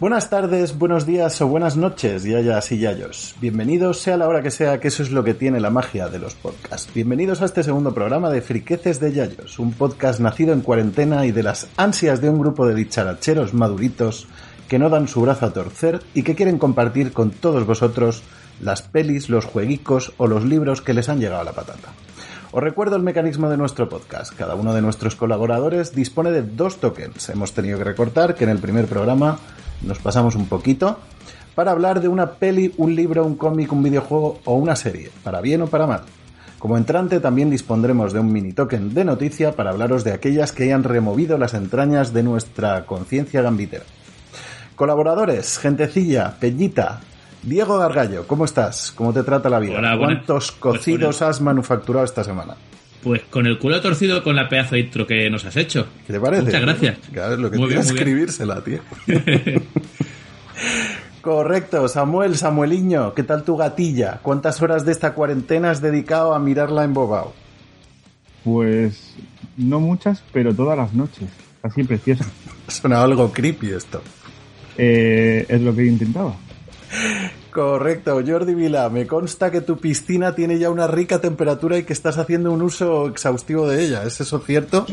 Buenas tardes, buenos días o buenas noches, yayas y yayos. Bienvenidos, sea la hora que sea, que eso es lo que tiene la magia de los podcasts. Bienvenidos a este segundo programa de Friqueces de Yayos, un podcast nacido en cuarentena y de las ansias de un grupo de dicharacheros maduritos que no dan su brazo a torcer y que quieren compartir con todos vosotros las pelis, los jueguicos o los libros que les han llegado a la patata. Os recuerdo el mecanismo de nuestro podcast. Cada uno de nuestros colaboradores dispone de dos tokens. Hemos tenido que recortar que en el primer programa nos pasamos un poquito para hablar de una peli, un libro, un cómic, un videojuego o una serie, para bien o para mal. Como entrante también dispondremos de un mini token de noticia para hablaros de aquellas que hayan removido las entrañas de nuestra conciencia gambitera. Colaboradores, gentecilla, Peñita, Diego Gargallo, ¿cómo estás? ¿Cómo te trata la vida? Hola, ¿Cuántos pues cocidos has manufacturado esta semana? Pues con el culo torcido con la pedazo de intro que nos has hecho. ¿Qué te parece? Muchas gracias. Claro, es lo que Muy bien, escribírsela, tío. Correcto, Samuel, Samueliño, ¿qué tal tu gatilla? ¿Cuántas horas de esta cuarentena has dedicado a mirarla embobado? Pues no muchas, pero todas las noches. Así preciosa. Suena algo creepy esto. Eh, es lo que intentaba. Correcto, Jordi Vila, me consta que tu piscina tiene ya una rica temperatura y que estás haciendo un uso exhaustivo de ella. ¿Es eso cierto?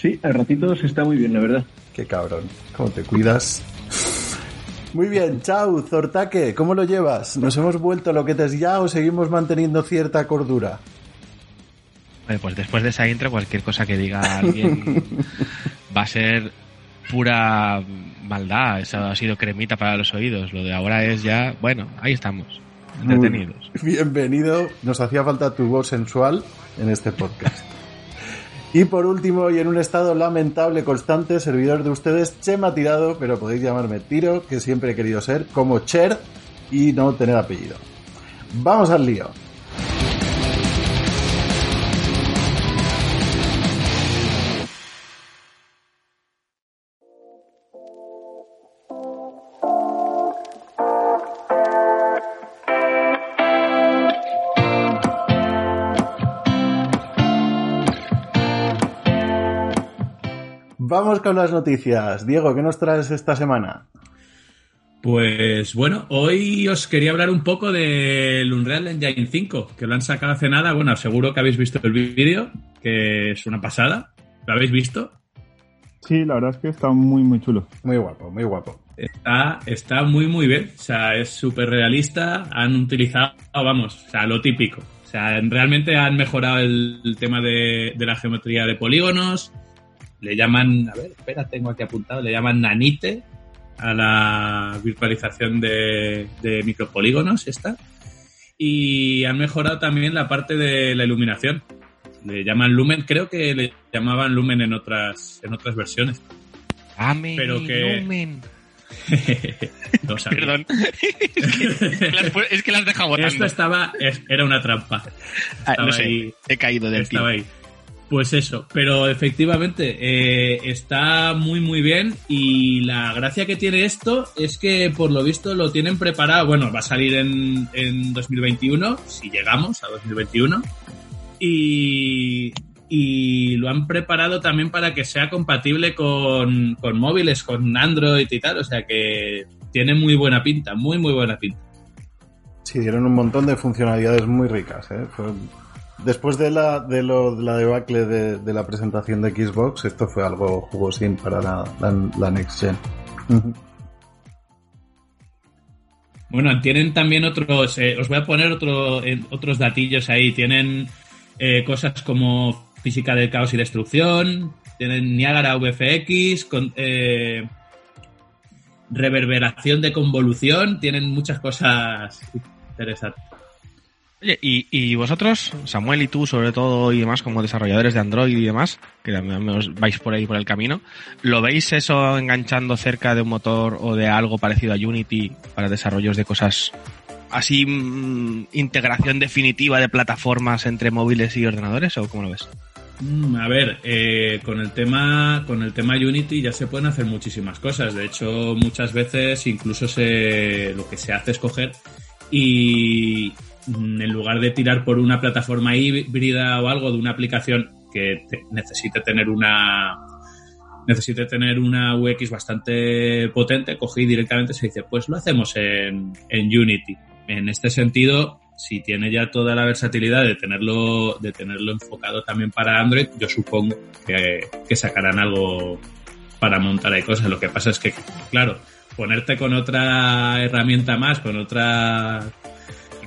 Sí, a ratitos está muy bien, la verdad. Qué cabrón, ¿cómo te cuidas? Muy bien, chao, Zortaque, ¿cómo lo llevas? ¿Nos hemos vuelto loquetes ya o seguimos manteniendo cierta cordura? Pues después de esa intro, cualquier cosa que diga alguien va a ser pura maldad. Eso ha sido cremita para los oídos. Lo de ahora es ya, bueno, ahí estamos, entretenidos. Bienvenido, nos hacía falta tu voz sensual en este podcast. Y por último, y en un estado lamentable constante, servidor de ustedes, Chema Tirado, pero podéis llamarme Tiro, que siempre he querido ser, como Cher y no tener apellido. Vamos al lío. Vamos con las noticias. Diego, ¿qué nos traes esta semana? Pues bueno, hoy os quería hablar un poco del Unreal Engine 5, que lo han sacado hace nada. Bueno, seguro que habéis visto el vídeo, que es una pasada. ¿Lo habéis visto? Sí, la verdad es que está muy, muy chulo. Muy guapo, muy guapo. Está, está muy, muy bien. O sea, es súper realista. Han utilizado, vamos, o sea, lo típico. O sea, realmente han mejorado el, el tema de, de la geometría de polígonos. Le llaman, a ver, espera, tengo aquí apuntado, le llaman nanite a la virtualización de, de micropolígonos esta. Y han mejorado también la parte de la iluminación. Le llaman lumen, creo que le llamaban lumen en otras, en otras versiones. Amén, Pero que- lumen. No. Perdón. es, que las, es que las deja botando. Esto estaba, es- era una trampa. Ah, no sé, ahí. he caído del Estaba pie. ahí. Pues eso, pero efectivamente eh, está muy muy bien y la gracia que tiene esto es que por lo visto lo tienen preparado, bueno, va a salir en, en 2021, si llegamos a 2021, y, y lo han preparado también para que sea compatible con, con móviles, con Android y tal, o sea que tiene muy buena pinta, muy muy buena pinta. Sí, dieron un montón de funcionalidades muy ricas. ¿eh? Después de la, de lo, de la debacle de, de la presentación de Xbox, esto fue algo jugosín para la, la- la Next Gen. Bueno, tienen también otros, eh, os voy a poner otro, eh, otros datillos ahí. Tienen eh, cosas como física del caos y destrucción, tienen Niagara VFX, con, eh, reverberación de convolución, tienen muchas cosas interesantes. Oye, y, y vosotros, Samuel y tú, sobre todo, y demás, como desarrolladores de Android y demás, que también vais por ahí por el camino, ¿lo veis eso enganchando cerca de un motor o de algo parecido a Unity para desarrollos de cosas así, mm, integración definitiva de plataformas entre móviles y ordenadores, o cómo lo ves? Mm, A ver, eh, con el tema con el tema Unity ya se pueden hacer muchísimas cosas. De hecho, muchas veces incluso se lo que se hace es coger y en lugar de tirar por una plataforma híbrida o algo de una aplicación que te- necesite tener una necesite tener una UX bastante potente, cogí directamente se dice, pues lo hacemos en, en Unity. En este sentido, si tiene ya toda la versatilidad de tenerlo, de tenerlo enfocado también para Android, yo supongo que, que sacarán algo para montar ahí cosas. Lo que pasa es que, claro, ponerte con otra herramienta más, con otra...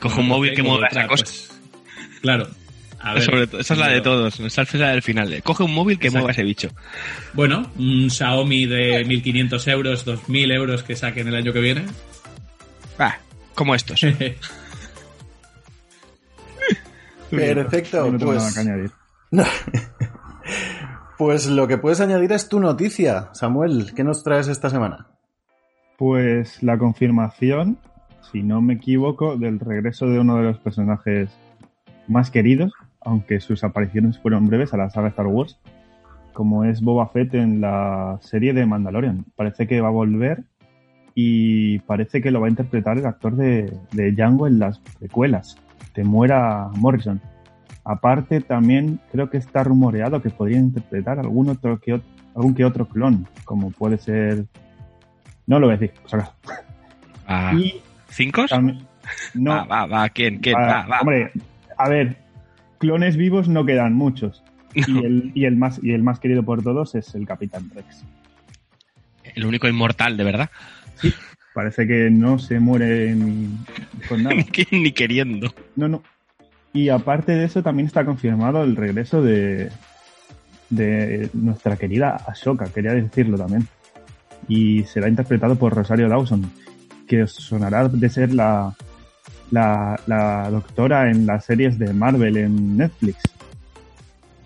Coge un móvil que mueva otra, esa cosa. pues, claro. A ver, Sobre todo, esa es la de todos. Esa es la del final. eh. Coge un móvil que Exacto. mueva ese bicho. Bueno, un Xiaomi de 1.500 euros, 2.000 euros que saquen el año que viene. Va, como estos. Perfecto, no pues-. Pues lo que puedes añadir es tu noticia, Samuel. ¿Qué nos traes esta semana? Pues la confirmación, si no me equivoco, del regreso de uno de los personajes más queridos, aunque sus apariciones fueron breves a la saga Star Wars, como es Boba Fett en la serie de Mandalorian. Parece que va a volver y parece que lo va a interpretar el actor de, de Django en las precuelas, Temuera Morrison. Aparte, también creo que está rumoreado que podría interpretar algún otro que ot- algún que otro clon, como puede ser. No lo voy a decir, por si acaso. Va. Y ¿Cinco? No, Va, va, va. ¿Quién? ¿Quién? ah, Va, va. Hombre, a ver, clones vivos no quedan muchos. Y el, y el más y el más querido por todos es el Capitán Rex. El único inmortal, de verdad. Parece que no se muere ni con nada. Ni, que- ni queriendo. No, no. Y aparte de eso, también está confirmado el regreso de, de nuestra querida Ashoka, quería decirlo también. Y será interpretado por Rosario Dawson, que os sonará de ser la, la, la doctora en las series de Marvel en Netflix.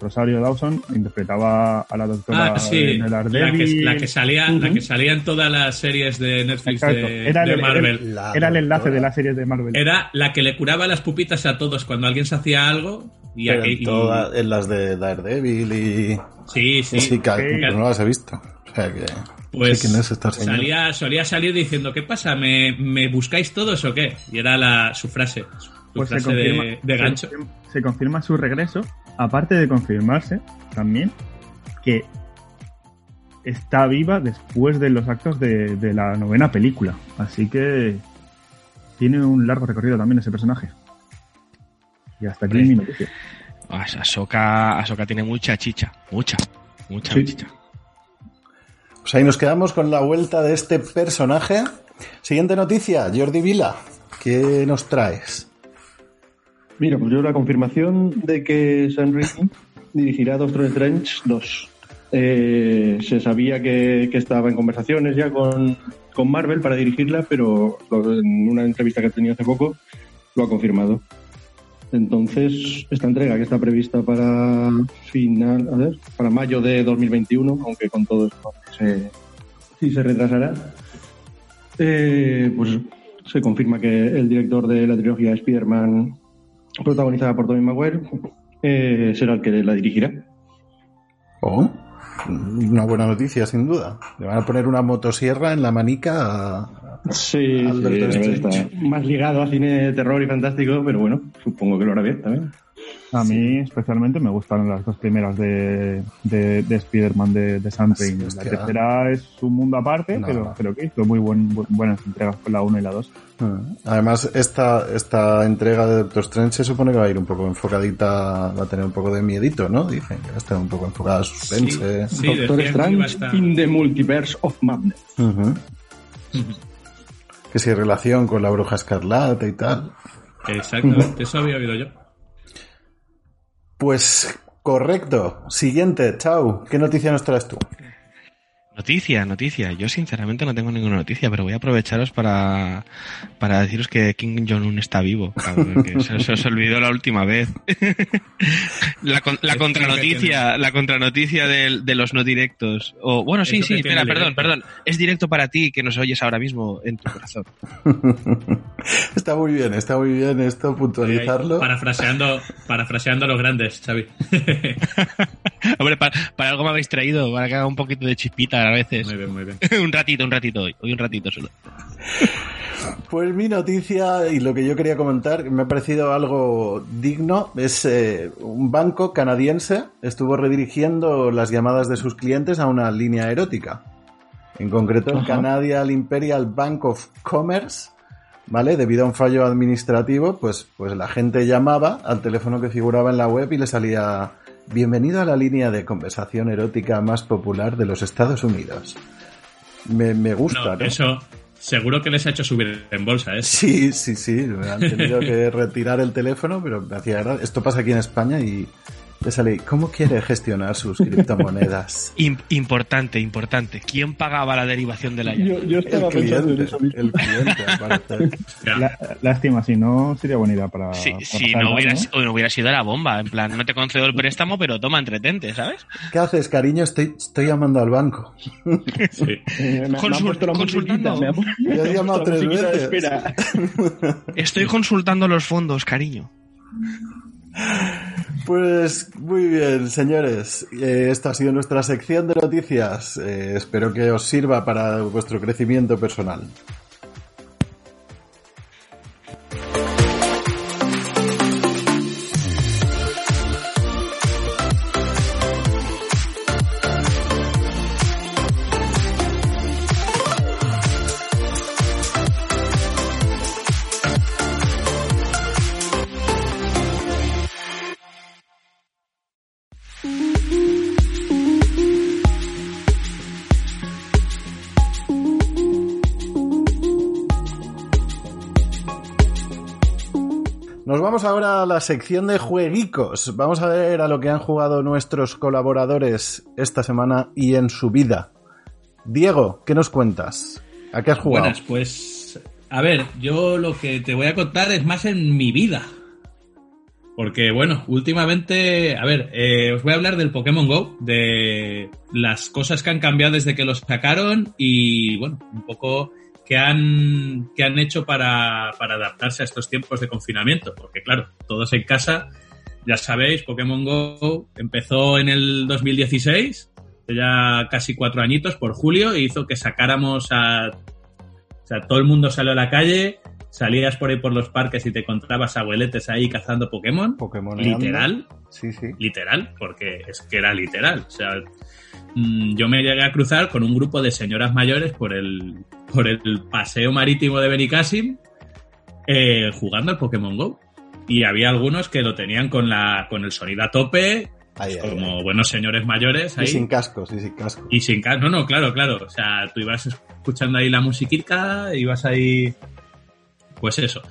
Rosario Dawson interpretaba a la doctora Ah, sí, en el la que, Daredevil. la que salía, la que salía en todas las series de Netflix Exacto. de, Era de el- Marvel. Era el enlace de las series de Marvel. Era la que le curaba las pupitas a todos cuando alguien se hacía algo. Y, Pero en, y- toda- en las de Daredevil y... sí, sí. Sí, que no las he visto. O sea que... Pues es salía, solía salir diciendo, ¿qué pasa? ¿Me, me buscáis todos o qué? Y era la, su frase, su Pues se frase confirma, de, de se gancho. confirma- se confirma su regreso, aparte de confirmarse también que está viva después de los actos de, de la novena película. Así que tiene un largo recorrido también ese personaje. Y hasta aquí mi noticia. Ah, Ahsoka, Ahsoka tiene mucha chicha. Mucha. Mucha Sí. chicha. Pues ahí nos quedamos con la vuelta de este personaje. Siguiente noticia, Jordi Vila. ¿Qué nos traes? Mira, pues yo la confirmación de que Sam Raimi dirigirá Doctor Strange 2. Eh, se sabía que, que estaba en conversaciones ya con, con Marvel para dirigirla, pero en una entrevista que ha tenido hace poco lo ha confirmado. Entonces, esta entrega que está prevista para final, a ver, para mayo de 2021, aunque con todo esto se, sí se retrasará, eh, pues se confirma que el director de la trilogía Spider-Man protagonizada por Tobey Maguire, eh, será el que la dirigirá. Oh, una buena noticia, sin duda. Le van a poner una motosierra en la manica a- Sí, Doctor Strange. más ligado a cine de terror y fantástico, pero bueno, supongo que lo hará bien también. A mí especialmente me gustaron las dos primeras de, de, de Spider-Man de, de Sam Sí, Raimi. La hostia. tercera es un mundo aparte, No. pero creo que hizo muy buen, bu- buenas entregas con la 1 y la 2. Además, esta, esta entrega de Doctor Strange se supone que va a ir un poco enfocadita, va a tener un poco de miedito, ¿no? Dicen que va a estar un poco enfocada a suspense. Sí, Doctor iba a Strange in the Multiverse of Madness. Ujú. Que si relación con la bruja escarlata y tal. Exactamente, eso había oído yo. Pues correcto. Siguiente, chao. ¿Qué noticia nos traes tú? Noticia, noticia. Yo sinceramente no tengo ninguna noticia, pero voy a aprovecharos para, para deciros que Kim Jong-un está vivo. cabrón, que se, se os olvidó la última vez. la, con- la contranoticia, la contranoticia de, de los no directos. O, bueno, sí, sí, espera, perdón, perdón. Es directo para ti que nos oyes ahora mismo en tu corazón. está muy bien, está muy bien esto, puntualizarlo. Parafraseando, parafraseando a los grandes, Xavi. Hombre, para, para algo me habéis traído, para que haga un poquito de chispita a veces. muy bien, muy bien. un ratito, un ratito hoy, hoy un ratito solo. Pues mi noticia y lo que yo quería comentar me ha parecido algo digno. Es eh, un banco canadiense estuvo redirigiendo las llamadas de sus clientes a una línea erótica. En concreto el. Canadian Imperial Bank of Commerce, ¿vale? Debido a un fallo administrativo, pues, pues la gente llamaba al teléfono que figuraba en la web y le salía Bienvenido a la línea de conversación erótica más popular de los Estados Unidos. Me, me gusta, No, ¿no? eso seguro que les ha hecho subir en bolsa, ¿eh? Sí, sí, sí. Han tenido que retirar el teléfono, pero me hacía gracia. Esto pasa aquí en España y le sale, ¿cómo quiere gestionar sus criptomonedas? Im- importante, importante. ¿Quién pagaba la derivación de la llave? Yo, yo El estaba pensando en eso mismo. el cliente. La- lástima, si no sería buena idea para. Si, para si pasar no, el hubiera, rato, si- no hubiera sido la bomba, en plan, no te concedo el préstamo, pero toma, entretente, ¿sabes? ¿Qué haces, cariño? Estoy, estoy llamando al banco. Sí. Eh, me- me, consultando. me he llamado tres veces. espera. Estoy consultando los fondos, cariño. Pues muy bien, señores. Eh, esta ha sido nuestra sección de noticias. Eh, espero que os sirva para vuestro crecimiento personal. Vamos ahora a la sección de jueguicos. Vamos a ver a lo que han jugado nuestros colaboradores esta semana y en su vida. Diego, ¿qué nos cuentas? ¿A qué has jugado? Buenas, pues. A ver, yo lo que te voy a contar es más en mi vida. Porque, bueno, últimamente. A ver, eh, os voy a hablar del Pokémon Go, de las cosas que han cambiado desde que los sacaron y, bueno, un poco que han, que han hecho para, para adaptarse a estos tiempos de confinamiento. Porque, claro, todos en casa, ya sabéis, Pokémon Go empezó en el 2016, ya casi cuatro añitos, por julio, e hizo que sacáramos a o sea, todo el mundo salió a la calle, salías por ahí por los parques y te encontrabas abueletes ahí cazando Pokémon. Pokémon. Literal, Sí, sí. literal, porque es que era literal. O sea, mm, yo me llegué a cruzar con un grupo de señoras mayores por el, por el paseo marítimo de Benicassim eh, jugando al Pokémon Go. Y había algunos que lo tenían con, la, con el sonido a tope, Ahí, como ahí. buenos señores mayores. Y Ahí. sin cascos, y sin cascos. Y sin ca- no, no, claro, claro. O sea, tú ibas escuchando ahí la musiquita, ibas ahí. Pues eso.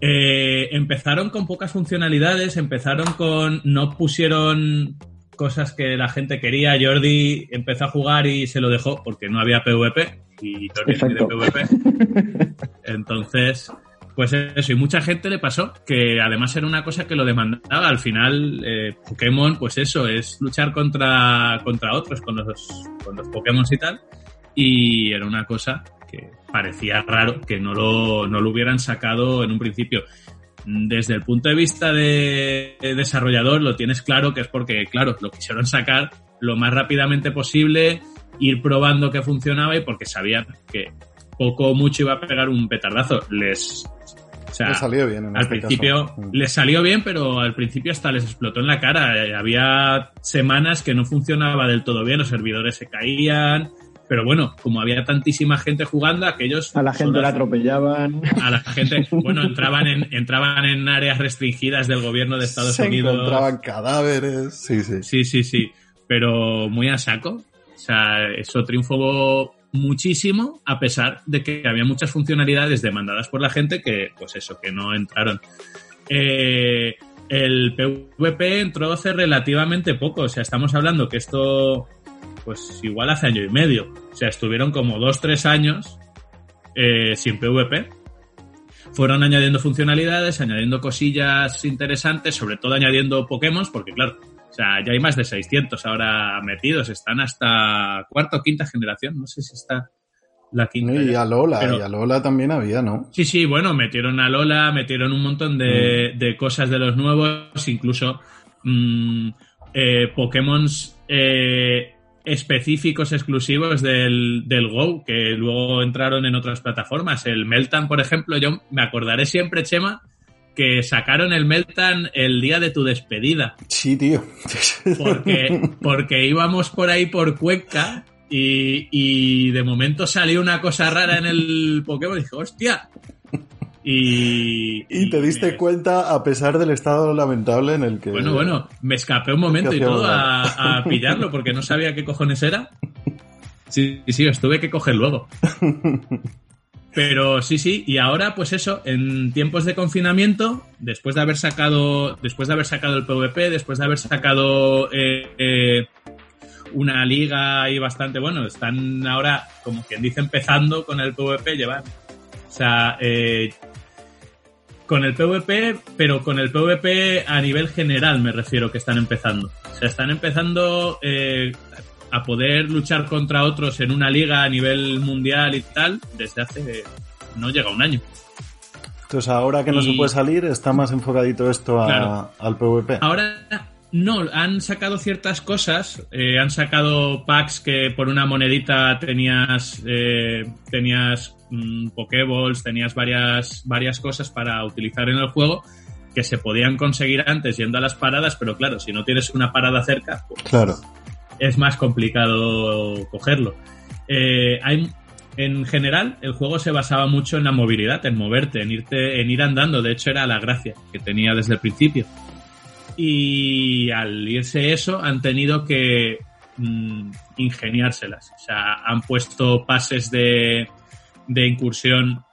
Eh, empezaron con pocas funcionalidades, empezaron con. No pusieron cosas que la gente quería. Jordi empezó a jugar y se lo dejó porque no había PvP. Y de. PvP. Entonces, pues eso, y mucha gente le pasó que además era una cosa que lo demandaba. Al final, eh, Pokémon, pues eso, es luchar contra, contra otros, con los, con los Pokémon y tal. Y era una cosa que parecía raro que no lo, no lo hubieran sacado en un principio. Desde el punto de vista de desarrollador, lo tienes claro que es porque, claro, lo quisieron sacar lo más rápidamente posible, ir probando que funcionaba y porque sabían que poco o mucho iba a pegar un petardazo. Les. O sea, salió bien en al este principio caso. Mm. les salió bien, pero al principio hasta les explotó en la cara. Había semanas que no funcionaba del todo bien, los servidores se caían. Pero bueno, como había tantísima gente jugando, aquellos. A la gente la atropellaban. a la gente, bueno, entraban en, entraban en áreas restringidas del gobierno de Estados Se Unidos. encontraban cadáveres. Sí, sí. Sí, sí, sí. Pero muy a saco. O sea, eso triunfó muchísimo, a pesar de que había muchas funcionalidades demandadas por la gente que, pues eso, que no entraron. Eh, el PvP entró hace relativamente poco. O sea, estamos hablando que esto, pues igual hace año y medio. O sea, estuvieron como dos, tres años eh, sin PvP. Fueron añadiendo funcionalidades, añadiendo cosillas interesantes, sobre todo añadiendo Pokémon, porque claro, o sea, ya hay más de 600 ahora metidos, están hasta cuarta o quinta generación, no sé si está la quinta. Y ya. a Lola, Pero- y a Lola también había, ¿no? Sí, sí, bueno, metieron a Lola, metieron un montón de, de cosas de los nuevos, incluso mm, eh, Pokémon específicos exclusivos del, del Go, que luego entraron en otras plataformas. El Meltan, por ejemplo, yo me acordaré siempre, Chema, que sacaron el Meltan el día de tu despedida. Sí, tío. Porque, porque íbamos por ahí por Cuenca y, y de momento salió una cosa rara en el Pokémon y dije, hostia. Y, Y te diste me- cuenta a pesar del estado lamentable en el que... Bueno, bueno, me escapé un momento y todo a, a pillarlo porque no sabía qué cojones era. Sí, sí, os tuve que coger luego. Pero sí, sí, y ahora, pues eso, en tiempos de confinamiento, después de haber sacado, después de haber sacado el PvP, después de haber sacado eh, eh, una liga ahí bastante, bueno, están ahora, como quien dice, empezando con el PvP, llevan. O sea, eh, con el PvP, pero con el PvP a nivel general me refiero que están empezando. O sea, están empezando eh, a poder luchar contra otros en una liga a nivel mundial y tal desde hace no llega un año. Entonces ahora que no Y- se puede salir, está más enfocadito esto a- Claro. al PvP. Ahora no, han sacado ciertas cosas, eh, han sacado packs que por una monedita tenías eh, tenías mm, Pokéballs, tenías varias varias cosas para utilizar en el juego que se podían conseguir antes yendo a las paradas, pero claro, si no tienes una parada cerca, pues Claro. Es más complicado cogerlo. Eh, hay, en general, el juego se basaba mucho en la movilidad, en moverte, en irte, en ir andando. De hecho, era la gracia que tenía desde el principio. Y al irse eso, han tenido que mm, ingeniárselas. O sea, han puesto pases de, de incursión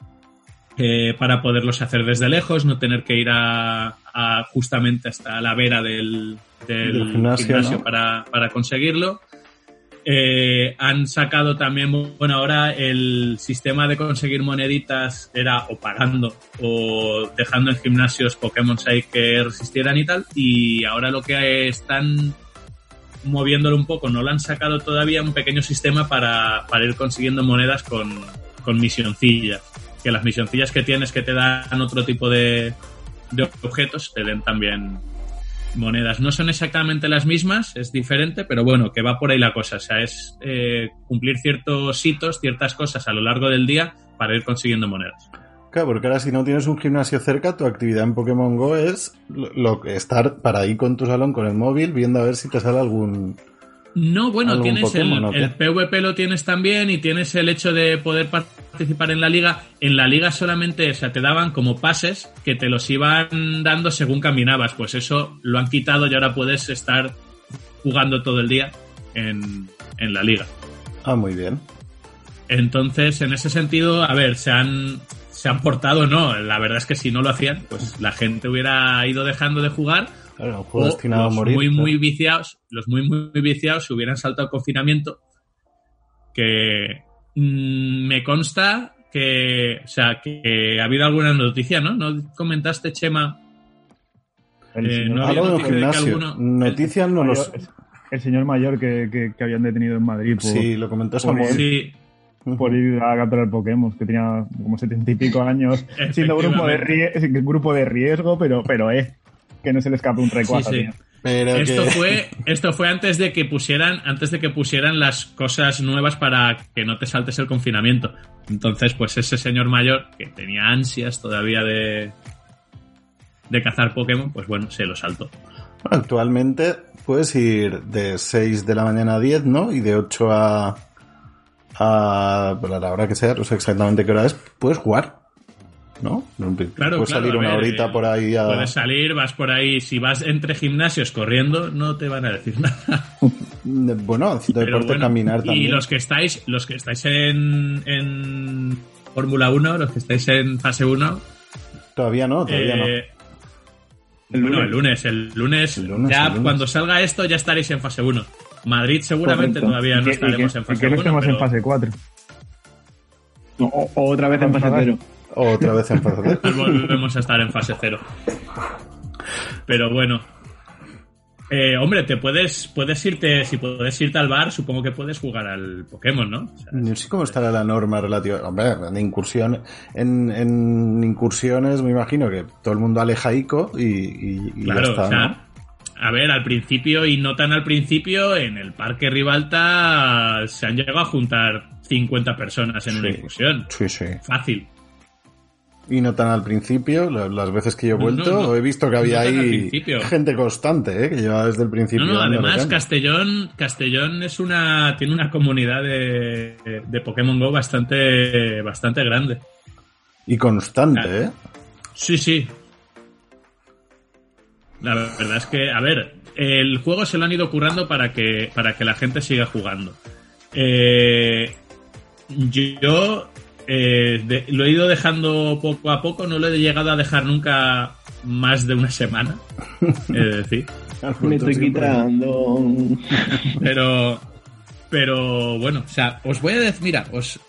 eh, para poderlos hacer desde lejos, no tener que ir a, a justamente hasta la vera del, del Del gimnasio, gimnasio, ¿no? para, para conseguirlo. Eh, han sacado también, bueno, ahora el sistema de conseguir moneditas era o pagando o dejando en gimnasios Pokémon que resistieran y tal. Y ahora lo que están moviéndolo un poco, no lo han sacado todavía un pequeño sistema para, para ir consiguiendo monedas con, con misioncillas. Que las misioncillas que tienes que te dan otro tipo de, de objetos te den también monedas. No son exactamente las mismas, es diferente, pero bueno, que va por ahí la cosa. O sea, es eh, cumplir ciertos hitos, ciertas cosas a lo largo del día para ir consiguiendo monedas. Claro, porque ahora si no tienes un gimnasio cerca, tu actividad en Pokémon Go es lo, lo- estar para ahí con tu salón con el móvil viendo a ver si te sale algún... No, bueno, ¿Algún tienes el, Pokémon el PvP lo tienes también y tienes el hecho de poder participar en la liga. En la liga solamente, o sea, te daban como pases que te los iban dando según caminabas. Pues eso lo han quitado y ahora puedes estar jugando todo el día en, en la liga. Ah, muy bien. Entonces, en ese sentido, a ver, se han, se han portado, no. La verdad es que si no lo hacían, pues la gente hubiera ido dejando de jugar Claro, un juego o destinado a los morir. muy, claro. muy viciados, los muy, muy viciados se hubieran saltado el confinamiento. Que mm, me consta que, o sea, que ha habido alguna noticia, ¿no? ¿No comentaste, Chema? El Eh, señor no noticia de alguno- Noticias no mayor, los... el señor mayor que, que- que habían detenido en Madrid por, Sí, lo comentó por Samuel. Sí, por ir a capturar Pokémon, que tenía como setenta y pico años, siendo grupo de, rie- grupo de riesgo, pero, pero eh, que no se le escape un recuazo. Sí, sí. Pero Esto que- fue, esto fue antes de que pusieran, antes de que pusieran las cosas nuevas para que no te saltes el confinamiento. Entonces, pues ese señor mayor que tenía ansias todavía de, de cazar Pokémon, pues bueno, se lo saltó. Bueno, actualmente puedes ir de 6 de la mañana a 10, ¿no? Y de 8 a... a, bueno, a la hora que sea, no sé exactamente qué hora es, puedes jugar, ¿no? Claro, puedes claro, salir una ver, horita eh, por ahí a... Puedes salir, vas por ahí, si vas entre gimnasios corriendo, no te van a decir nada. Bueno, haciendo deporte, bueno, caminar y también. los que estáis, los que estáis en, en Fórmula 1, los que estáis en fase 1, Todavía no, todavía no. Eh, El bueno, lunes. el lunes, el lunes, El lunes, ya el lunes. cuando salga esto ya estaréis en fase 1. Madrid seguramente Correcto. todavía Y no y estaremos que- en y fase que no 1. estemos pero- en fase 4. O, o otra vez en fase Vamos a cero. Otra vez en fase volvemos a estar en fase 0. Pero bueno. Eh, hombre, te puedes, puedes irte, si puedes irte al bar, supongo que puedes jugar al Pokémon, ¿no? O sea, No sé cómo estará la norma relativa. Hombre, en incursión, en, en incursiones me imagino que todo el mundo aleja ICO y, y- y claro, ya está, o sea, ¿no? a ver, al principio y no tan al principio, en el Parque Rivalta se han llegado a juntar 50 personas en una incursión. Sí, sí. Fácil. Y no tan al principio, la- las veces que yo he vuelto, no, no. he visto que había ahí gente constante, ¿eh? que lleva desde el principio. No, además. Castellón, Castellón es una, tiene una comunidad de, de Pokémon Go bastante, bastante grande. Y constante, ¿eh? Sí, sí. La verdad es que, a ver, el juego se lo han ido currando para que, para que la gente siga jugando. Eh, yo eh, de- lo he ido dejando poco a poco, no lo he llegado a dejar nunca más de una semana. Es decir, Me estoy quitando. pero, pero bueno, o sea, os voy a decir, mira, os,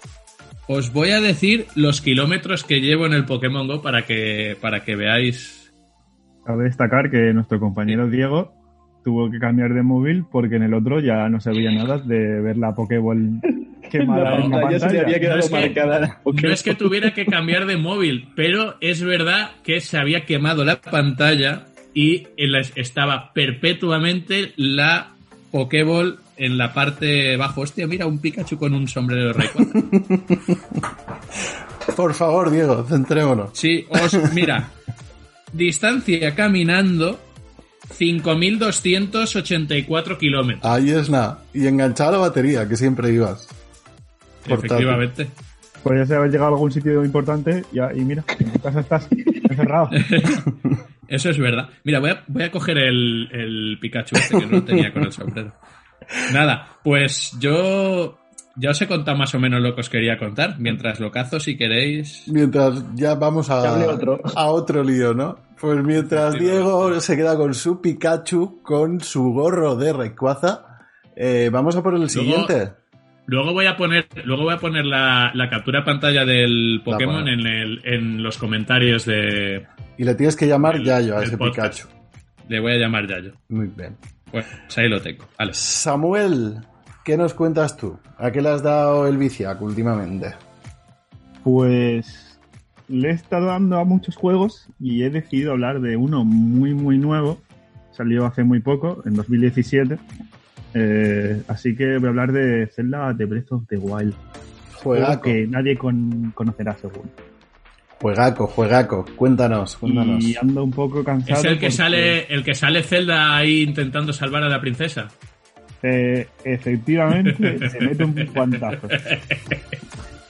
os voy a decir los kilómetros que llevo en el Pokémon Go para que, para que veáis. Cabe destacar que nuestro compañero Diego tuvo que cambiar de móvil porque en el otro ya no se veía nada de ver la Pokéball quemada La en la pantalla se había quedado No es que- marcada. No es que tuviera que cambiar de móvil, pero es verdad que se había quemado la pantalla y estaba perpetuamente la Pokéball en la parte de abajo. Hostia, mira, un Pikachu con un sombrero de Rayquaza. Por favor, Diego, centrémonos. Sí, os, mira, distancia caminando 5.284 kilómetros. Ahí es nada. Y enganchada la batería, que siempre ibas. Portátil. Efectivamente. Podrías haber llegado a algún sitio importante y, y mira, en tu casa estás encerrado. Eso es verdad. Mira, voy a, voy a coger el, el Pikachu este que no lo tenía con el sombrero. Nada, pues yo ya os he contado más o menos lo que os quería contar. Mientras lo cazo, si queréis. Mientras ya vamos a otro. a otro lío, ¿no? Pues mientras Diego se queda con su Pikachu, con su gorro de Rayquaza, eh, vamos a por el Luego- siguiente. Luego voy a poner, luego voy a poner la, la captura de pantalla del Pokémon bueno. en, el, en los comentarios de. Y le tienes que llamar el- Yayo a el ese podcast. Pikachu. Le voy a llamar Yayo. Muy bien. Pues ahí lo tengo. Vale. Samuel, ¿qué nos cuentas tú? ¿A qué le has dado el viciac últimamente? Pues le he estado dando a muchos juegos y he decidido hablar de uno muy muy nuevo. Salió hace muy poco, en 2017. Eh, así que voy a hablar de Zelda de Breath of the Wild. Juego Juegaco, que nadie con- conocerá seguro. juegaco, juegaco. Cuéntanos, cuéntanos. Y ando un poco cansado. Es el que porque, sale, el que sale Zelda ahí intentando salvar a la princesa. eh, efectivamente, se mete un guantazo.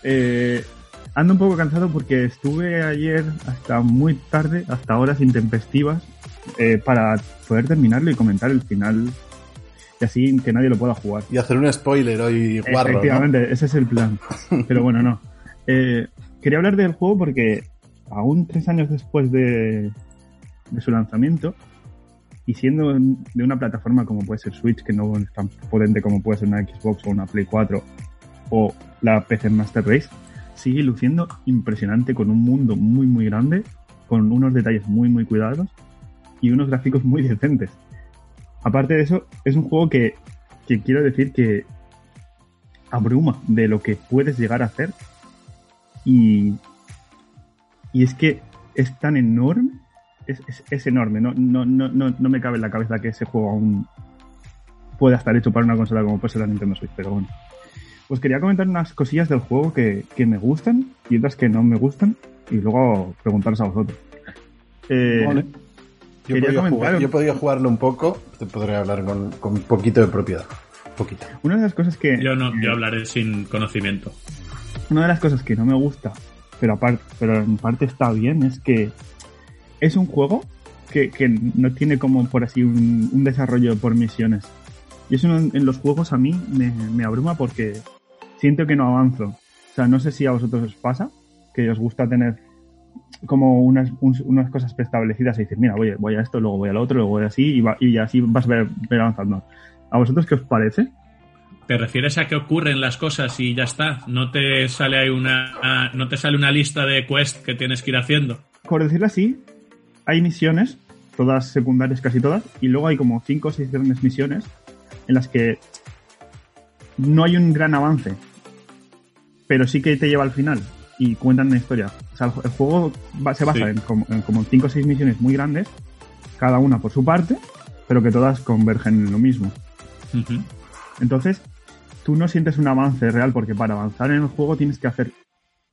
Eh, ando un poco cansado porque estuve ayer hasta muy tarde, hasta horas intempestivas, eh, para poder terminarlo y comentar el final. Y así que nadie lo pueda jugar. Y hacer un spoiler hoy guarro, ¿no? Efectivamente, ese es el plan. Pero bueno, no. Eh, quería hablar del juego porque aún tres años después de, de su lanzamiento, y siendo en- de una plataforma como puede ser Switch, que no es tan potente como puede ser una Xbox o una Play 4 o la PC Master Race, sigue luciendo impresionante con un mundo muy muy grande, con unos detalles muy muy cuidados y unos gráficos muy decentes. Aparte de eso, es un juego que, que quiero decir que abruma de lo que puedes llegar a hacer y, y es que es tan enorme, es, es- es enorme, no, no, no, no, no me cabe en la cabeza que ese juego aún pueda estar hecho para una consola como puede ser la Nintendo Switch, pero bueno. Pues quería comentar unas cosillas del juego que, que me gustan y otras que no me gustan y luego preguntaros a vosotros. Eh, Vale. Yo he, Quería podido comentar- jugar- yo he podido jugarlo un poco, te podré hablar con, con un poquito de propiedad. Un poquito. Una de las cosas que Yo no, yo hablaré sin conocimiento. una de las cosas que no me gusta, pero aparte, pero en parte está bien, es que es un juego que, que no tiene como por así un, un desarrollo por misiones. Y eso en, en los juegos a mí me, me abruma porque siento que no avanzo. O sea, no sé si a vosotros os pasa, que os gusta tener como unas, un- unas cosas preestablecidas y decir, mira, voy, voy a esto, luego voy al otro, luego voy así, y, va- y así vas a ver, ver avanzando. ¿A vosotros qué os parece? ¿Te refieres a que ocurren las cosas y ya está? ¿No te sale ahí una, no te sale una lista de quest que tienes que ir haciendo? por decirlo así, hay misiones, todas secundarias casi todas, y luego hay como 5 o 6 grandes misiones en las que no hay un gran avance, pero sí que te lleva al final y cuentan una historia. O sea, el, juego va- se basa Sí. en como, en como 5 o 6 misiones muy grandes, cada una por su parte, pero que todas convergen en lo mismo. Entonces, tú no sientes un avance real porque para avanzar en el juego tienes que hacer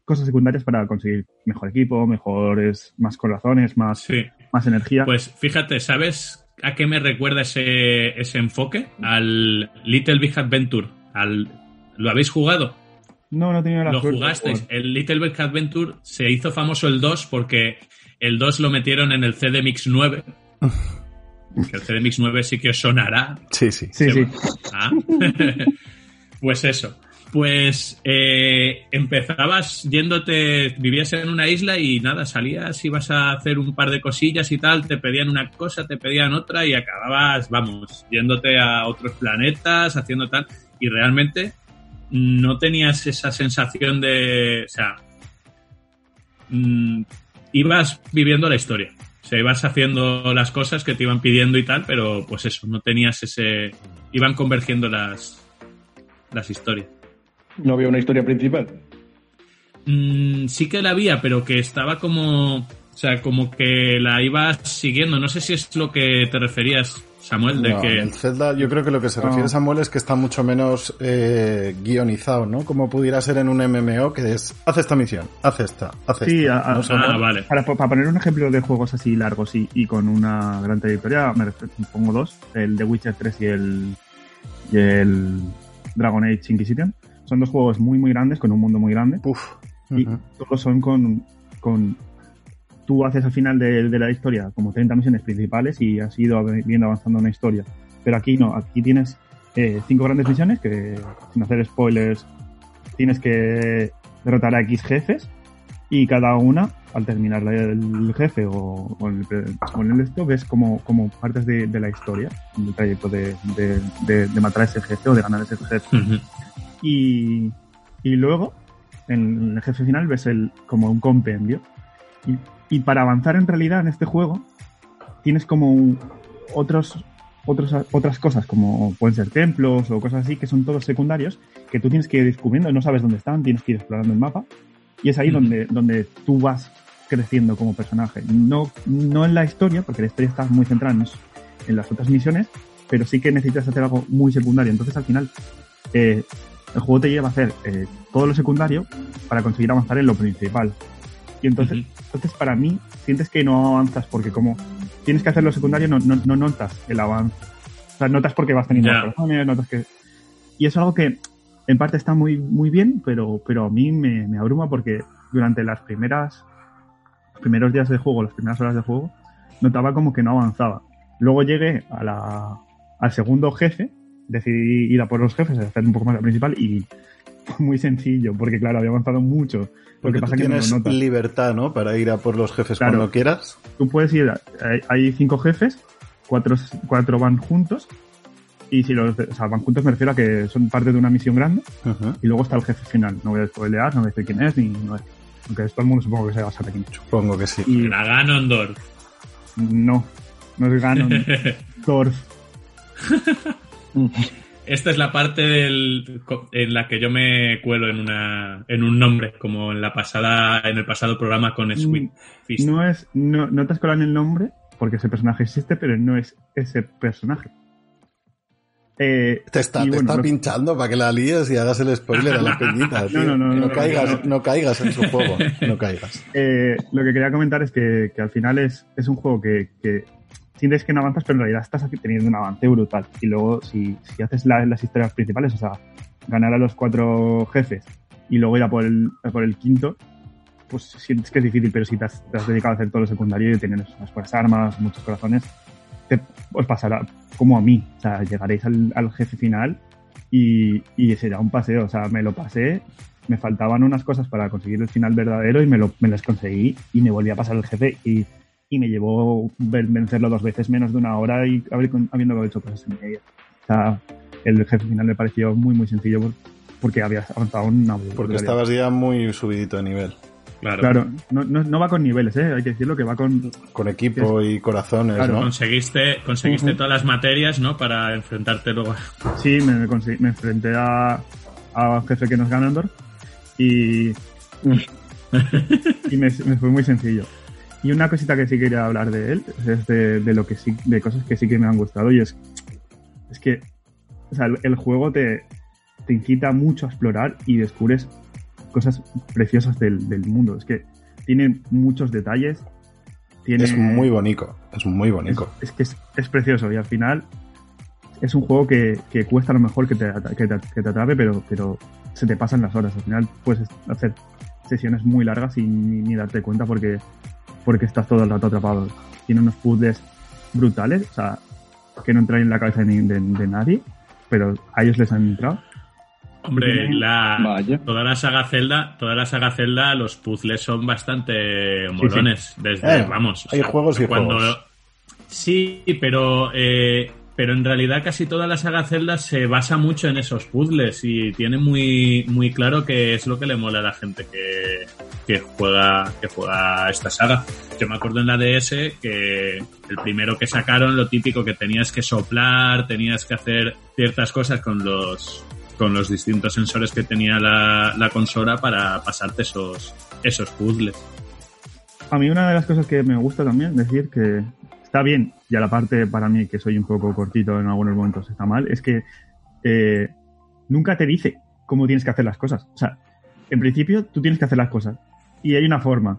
cosas secundarias para conseguir mejor equipo, mejores, más corazones, más, Sí. más energía. Pues fíjate, ¿sabes a qué me recuerda ese, ese enfoque? Al Little Big Adventure. Al, ¿Lo habéis jugado? No, no he tenido la Lo suerte jugasteis. El Little Big Adventure se hizo famoso el 2 porque el 2 lo metieron en el CDMix 9. Que el CDMix 9 sí que os sonará. Sí, sí. Sí, sí. Ah. pues eso. Pues eh, empezabas yéndote, vivías en una isla y nada, salías, ibas a hacer un par de cosillas y tal, te pedían una cosa, te pedían otra y acababas, vamos, yéndote a otros planetas, haciendo tal. Y realmente no tenías esa sensación de, o sea, mm, ibas viviendo la historia. O sea, ibas haciendo las cosas que te iban pidiendo y tal, pero pues eso, no tenías ese... Iban convergiendo las, las historias. No había una historia principal. Mm, sí que la había, pero que estaba como... O sea, como que la ibas siguiendo. No sé si es lo que te referías, Samuel, de No, que... El Zelda, yo creo que lo que se refiere No. Samuel es que está mucho menos eh, guionizado, ¿no? Como pudiera ser en un MMO, que es, haz esta misión, haz esta, haz Sí, esta. a- a- ¿no? Ah, vale. Para, para poner un ejemplo de juegos así largos y, y con una gran trayectoria, me refiero- pongo dos, el The Witcher 3 y el, y el Dragon Age Inquisition. Son dos juegos muy, muy grandes, con un mundo muy grande. Uf. Y todos son con, con... Tú haces al final de, de la historia como 30 misiones principales y has ido viendo avanzando una historia. Pero aquí no, aquí tienes eh, cinco grandes misiones que, sin hacer spoilers, tienes que derrotar a X jefes y cada una, al terminar el jefe o, o el, o en el esto, ves como, como partes de, de la historia, del trayecto de, de, de- matar a ese jefe o de ganar a ese jefe. Ujú. Y, y luego, en el jefe final, ves el, como un compendio. Y, y para avanzar en realidad en este juego, tienes como otros, otros, otras cosas, como pueden ser templos o cosas así, que son todos secundarios, que tú tienes que ir descubriendo, no sabes dónde están, tienes que ir explorando el mapa. Y es ahí donde, donde tú vas creciendo como personaje. No, no en la historia, porque la historia está muy centrada en, en las otras misiones, pero sí que necesitas hacer algo muy secundario. Entonces al final eh, el juego te lleva a hacer eh, todo lo secundario para conseguir avanzar en lo principal. Y entonces, Ujú. entonces para mí, sientes que no avanzas porque como tienes que hacer lo secundario, no, no, no notas el avance. O sea, notas porque vas teniendo más corazones, notas que... Y es algo que en parte está muy, muy bien, pero, pero a mí me, me abruma porque durante las primeras los primeros días de juego, las primeras horas de juego, notaba como que no avanzaba. Luego llegué a la, al segundo jefe, decidí ir a por los jefes, hacer un poco más la principal y fue muy sencillo, porque claro, había avanzado mucho. Lo Porque que tú pasa es que no lo tienes libertad, ¿no? Para ir a por los jefes Claro. cuando quieras. Tú puedes ir, hay, hay cinco jefes, cuatro, cuatro van juntos, y si los, o sea, van juntos me refiero a que son parte de una misión grande, y luego está el jefe final. No voy a spoilear, no voy a decir quién es, ni no es. Aunque todo el mundo supongo que se va a saber quién es. Supongo que sí. Y La Ganondorf. no, no es Ganon, Thor. Esta es la parte del, en la que yo me cuelo en una en un nombre, como en la pasada en el pasado programa con Sweet Fist. No es, no, no te has colado en el nombre, porque ese personaje existe, pero no es ese personaje. Eh, Te está, y te bueno, está lo- pinchando para que la líes y hagas el spoiler a la peñita. tío. no, no, no, no, caigas, no. no caigas en su juego. No caigas. eh, lo que quería comentar es que, que al final es, es un juego que, que sientes que no avanzas, pero en realidad estás teniendo un avance brutal. Y luego, si, si haces la- las historias principales, o sea, ganar a los cuatro jefes y luego ir a por el, a por el quinto, pues sientes que es difícil, pero si te has, te has dedicado a hacer todo lo secundario y tener unas buenas armas, muchos corazones, te, os pasará como a mí. O sea, llegaréis al, al jefe final y, y será un paseo. O sea, me lo pasé, me faltaban unas cosas para conseguir el final verdadero y me, lo, me las conseguí y me volví a pasar el jefe y, y me llevó vencerlo dos veces menos de una hora y habiendo hecho cosas en medio. O sea, el jefe final me pareció muy, muy sencillo por- porque habías avanzado una Porque estabas ya muy subidito de nivel. Claro. Claro, no, no, no va con niveles, ¿eh? hay que decirlo que va con... Con equipo y corazones, Claro. ¿no? Conseguiste, conseguiste todas las materias, ¿no? Para enfrentarte luego. Sí, me, me enfrenté a, a jefe que no es Ganondorf y, y me, me fue muy sencillo. Y una cosita que sí quería hablar de él es de, de lo que sí, de cosas que sí que me han gustado y es, es que o sea, el, el juego te, te incita mucho a explorar y descubres cosas preciosas del, del mundo. Es que tiene muchos detalles. Tiene, Es muy bonito, es muy bonito. es que es, es precioso y al final es un juego que, que cuesta a lo mejor que te, que te, que te atrape, pero, pero se te pasan las horas. Al final puedes hacer sesiones muy largas sin ni, ni darte cuenta porque, porque estás todo el rato atrapado. Tiene unos puzzles brutales, o sea, que no entran en la cabeza de, ni- de- de nadie, pero a ellos les han entrado. Hombre, la, Vaya. toda la saga Zelda, toda la saga Zelda, los puzzles son bastante molones. Desde, Eh, vamos. o hay juegos y cuando, juegos. Sí, pero, eh, pero en realidad casi toda la saga Zelda se basa mucho en esos puzzles y tiene muy, muy claro que es lo que le mola a la gente que, que juega, que juega esta saga. Yo me acuerdo en la DS que el primero que sacaron, lo típico que tenías que soplar, tenías que hacer ciertas cosas con los, con los distintos sensores que tenía la, la consola para pasarte esos, esos puzzles. A mí una de las cosas que me gusta también decir que está bien, y a la parte para mí que soy un poco cortito en algunos momentos está mal, es que eh, nunca te dice cómo tienes que hacer las cosas. O sea, en principio tú tienes que hacer las cosas y hay una forma.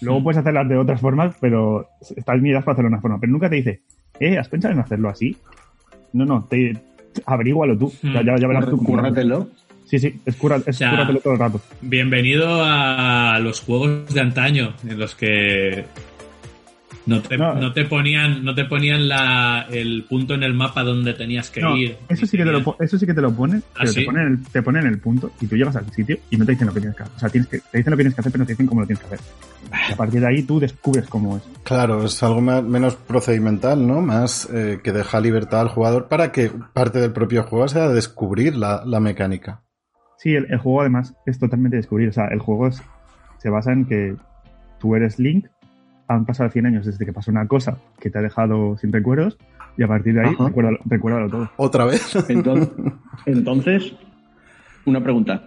Luego Sí. puedes hacerlas de otras formas, pero están medidas para hacerlo de una forma. Pero nunca te dice, eh, ¿has pensado en hacerlo así? No, no, te, averígualo tú. Hmm. Ya, ya, ya verás tú. Cúrratelo. Sí, sí, es, cura, es sea, cúratelo todo el rato. Bienvenido a los juegos de antaño, en los que no te, No. no te ponían, no te ponían la, el punto en el mapa donde tenías que No, ir. eso sí que te lo, eso sí que te lo ponen, ¿Ah, pero sí? te, ponen el, te ponen el punto y tú llegas al sitio y no te dicen lo que tienes que hacer. O sea, tienes que, te dicen lo que tienes que hacer, pero no te dicen cómo lo tienes que hacer. Y a partir de ahí tú descubres cómo es. Claro, es algo más- menos procedimental, ¿no? Más eh, que deja libertad al jugador para que parte del propio juego sea descubrir la, la mecánica. Sí, el, el juego además es totalmente descubrir. O sea, el juego es- se basa en que tú eres Link, han pasado 100 años desde que pasó una cosa que te ha dejado sin recuerdos y a partir de ahí recuérdalo, recuérdalo todo. ¿Otra vez? Entonces, entonces, una pregunta.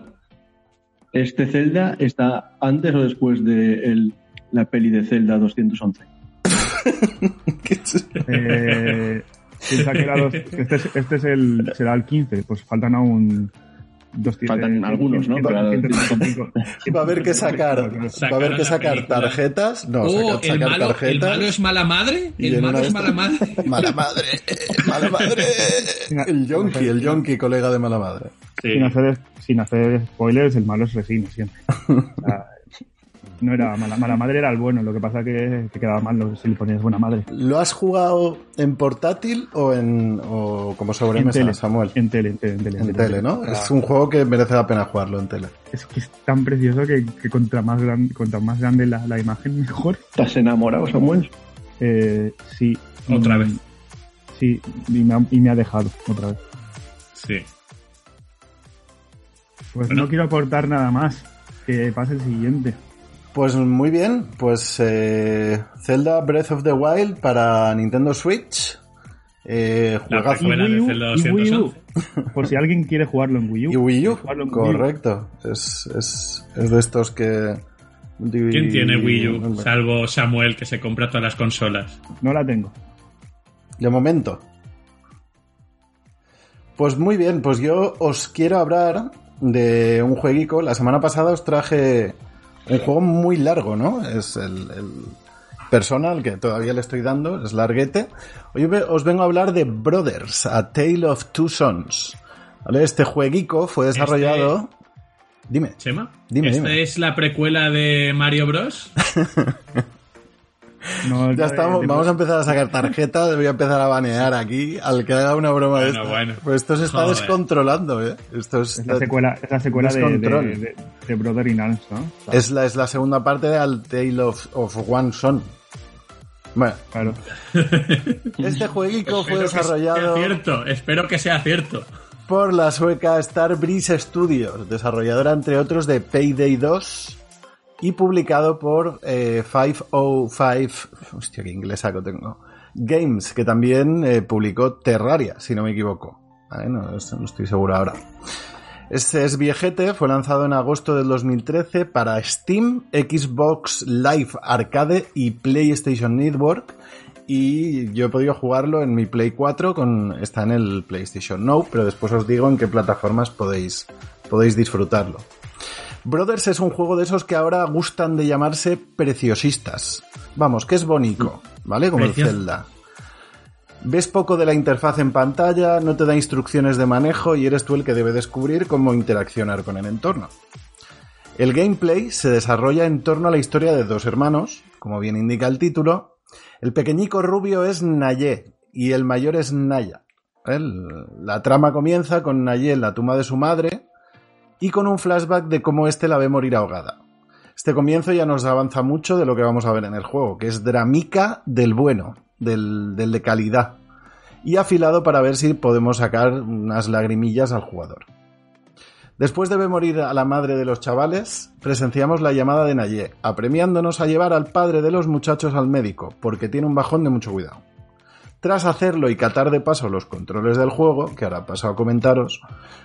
¿Este Zelda está antes o después de el- la peli de Zelda 211? Eh, que era este, es, este es el, será el 15, pues faltan aún dos Faltan algunos, ¿no? Va a haber que sacar, va a haber que sacar tarjetas. No, Oh, sacar, el, malo, el tarjetas. malo es mala madre. El malo es mala madre. Mala madre, mala madre. El yonki, el yonki, colega de mala madre. Sí. sin, hacer, sin hacer spoilers, el malo es Resino siempre. O sea, no era mala, mala madre, era el bueno. Lo que pasa que, que quedaba mal si le ponías buena madre. ¿Lo has jugado en portátil o en o como sobremesa, tele. Samuel? En tele, en tele, en tele. En tele, ¿no? Sea, Es un juego que merece la pena jugarlo en tele. es que es tan precioso que, que contra más grande, contra más grande la, la imagen, mejor. ¿Estás enamorado, Samuel? Eh, sí. Otra Mm, vez. Sí, y me, ha, y me ha dejado otra vez. Sí. Pues Bueno. no quiero aportar nada más. Que pase el siguiente. Pues muy bien, pues eh, Zelda Breath of the Wild para Nintendo Switch. Eh, Y Wii U, Zelda y Wii U. 211. Por si alguien quiere jugarlo en Wii U. Y U, Wii U. correcto. Es, es, es de estos que... ¿Quién tiene Wii U? Salvo Samuel, que se compra todas las consolas. No la tengo. De momento. Pues muy bien, pues yo os quiero hablar de un jueguico. La semana pasada os traje un juego muy largo, ¿no? Es el, el Persona, al que todavía le estoy dando, es larguete. Hoy os vengo a hablar de Brothers, A Tale of Two Sons. ¿Vale? Este jueguico fue desarrollado... Dime. ¿Chema? Dime, ¿Esta dime. es la precuela de Mario Bros? No, Ya estamos, de- vamos a empezar a sacar tarjetas, voy a empezar a banear aquí al que haga una broma de Bueno, esta. bueno. Pues esto se está Joder. descontrolando, ¿eh? Esto es, Es la secuela, es la secuela de, Descontrol. de, de- de Brother in Arms, ¿no? O sea, es la, es la segunda parte de Al Tale of, of One Son. Bueno, Claro. este jueguico fue desarrollado cierto, espero que sea cierto. por la sueca Starbreeze Studios, desarrolladora entre otros de Payday 2 y publicado por eh, 505, hostia, qué inglesaco tengo, Games, que también eh, publicó Terraria, si no me equivoco. No estoy seguro ahora. Este es viejete, fue lanzado en agosto del 2013 para Steam, Xbox Live Arcade y PlayStation Network. Y yo he podido jugarlo en mi Play 4, con, está en el PlayStation Now, pero después os digo en qué plataformas podéis, podéis disfrutarlo. Brothers es un juego de esos que ahora gustan de llamarse preciosistas. Vamos, que es bonito, ¿vale? Como el Zelda. Ves poco de la interfaz en pantalla, no te da instrucciones de manejo y eres tú el que debe descubrir cómo interaccionar con el entorno. El gameplay se desarrolla en torno a la historia de dos hermanos, como bien indica el título. El pequeñico rubio es Naye y el mayor es Naya. El- la trama comienza con Naye en la tumba de su madre y con un flashback de cómo éste la ve morir ahogada. Este comienzo ya nos avanza mucho de lo que vamos a ver en el juego, que es dramica del bueno, del, del de calidad, y afilado para ver si podemos sacar unas lagrimillas al jugador. Después de ver morir a la madre de los chavales, presenciamos la llamada de Naye, apremiándonos a llevar al padre de los muchachos al médico, porque tiene un bajón de mucho cuidado. Tras hacerlo y catar de paso los controles del juego, que ahora paso a comentaros,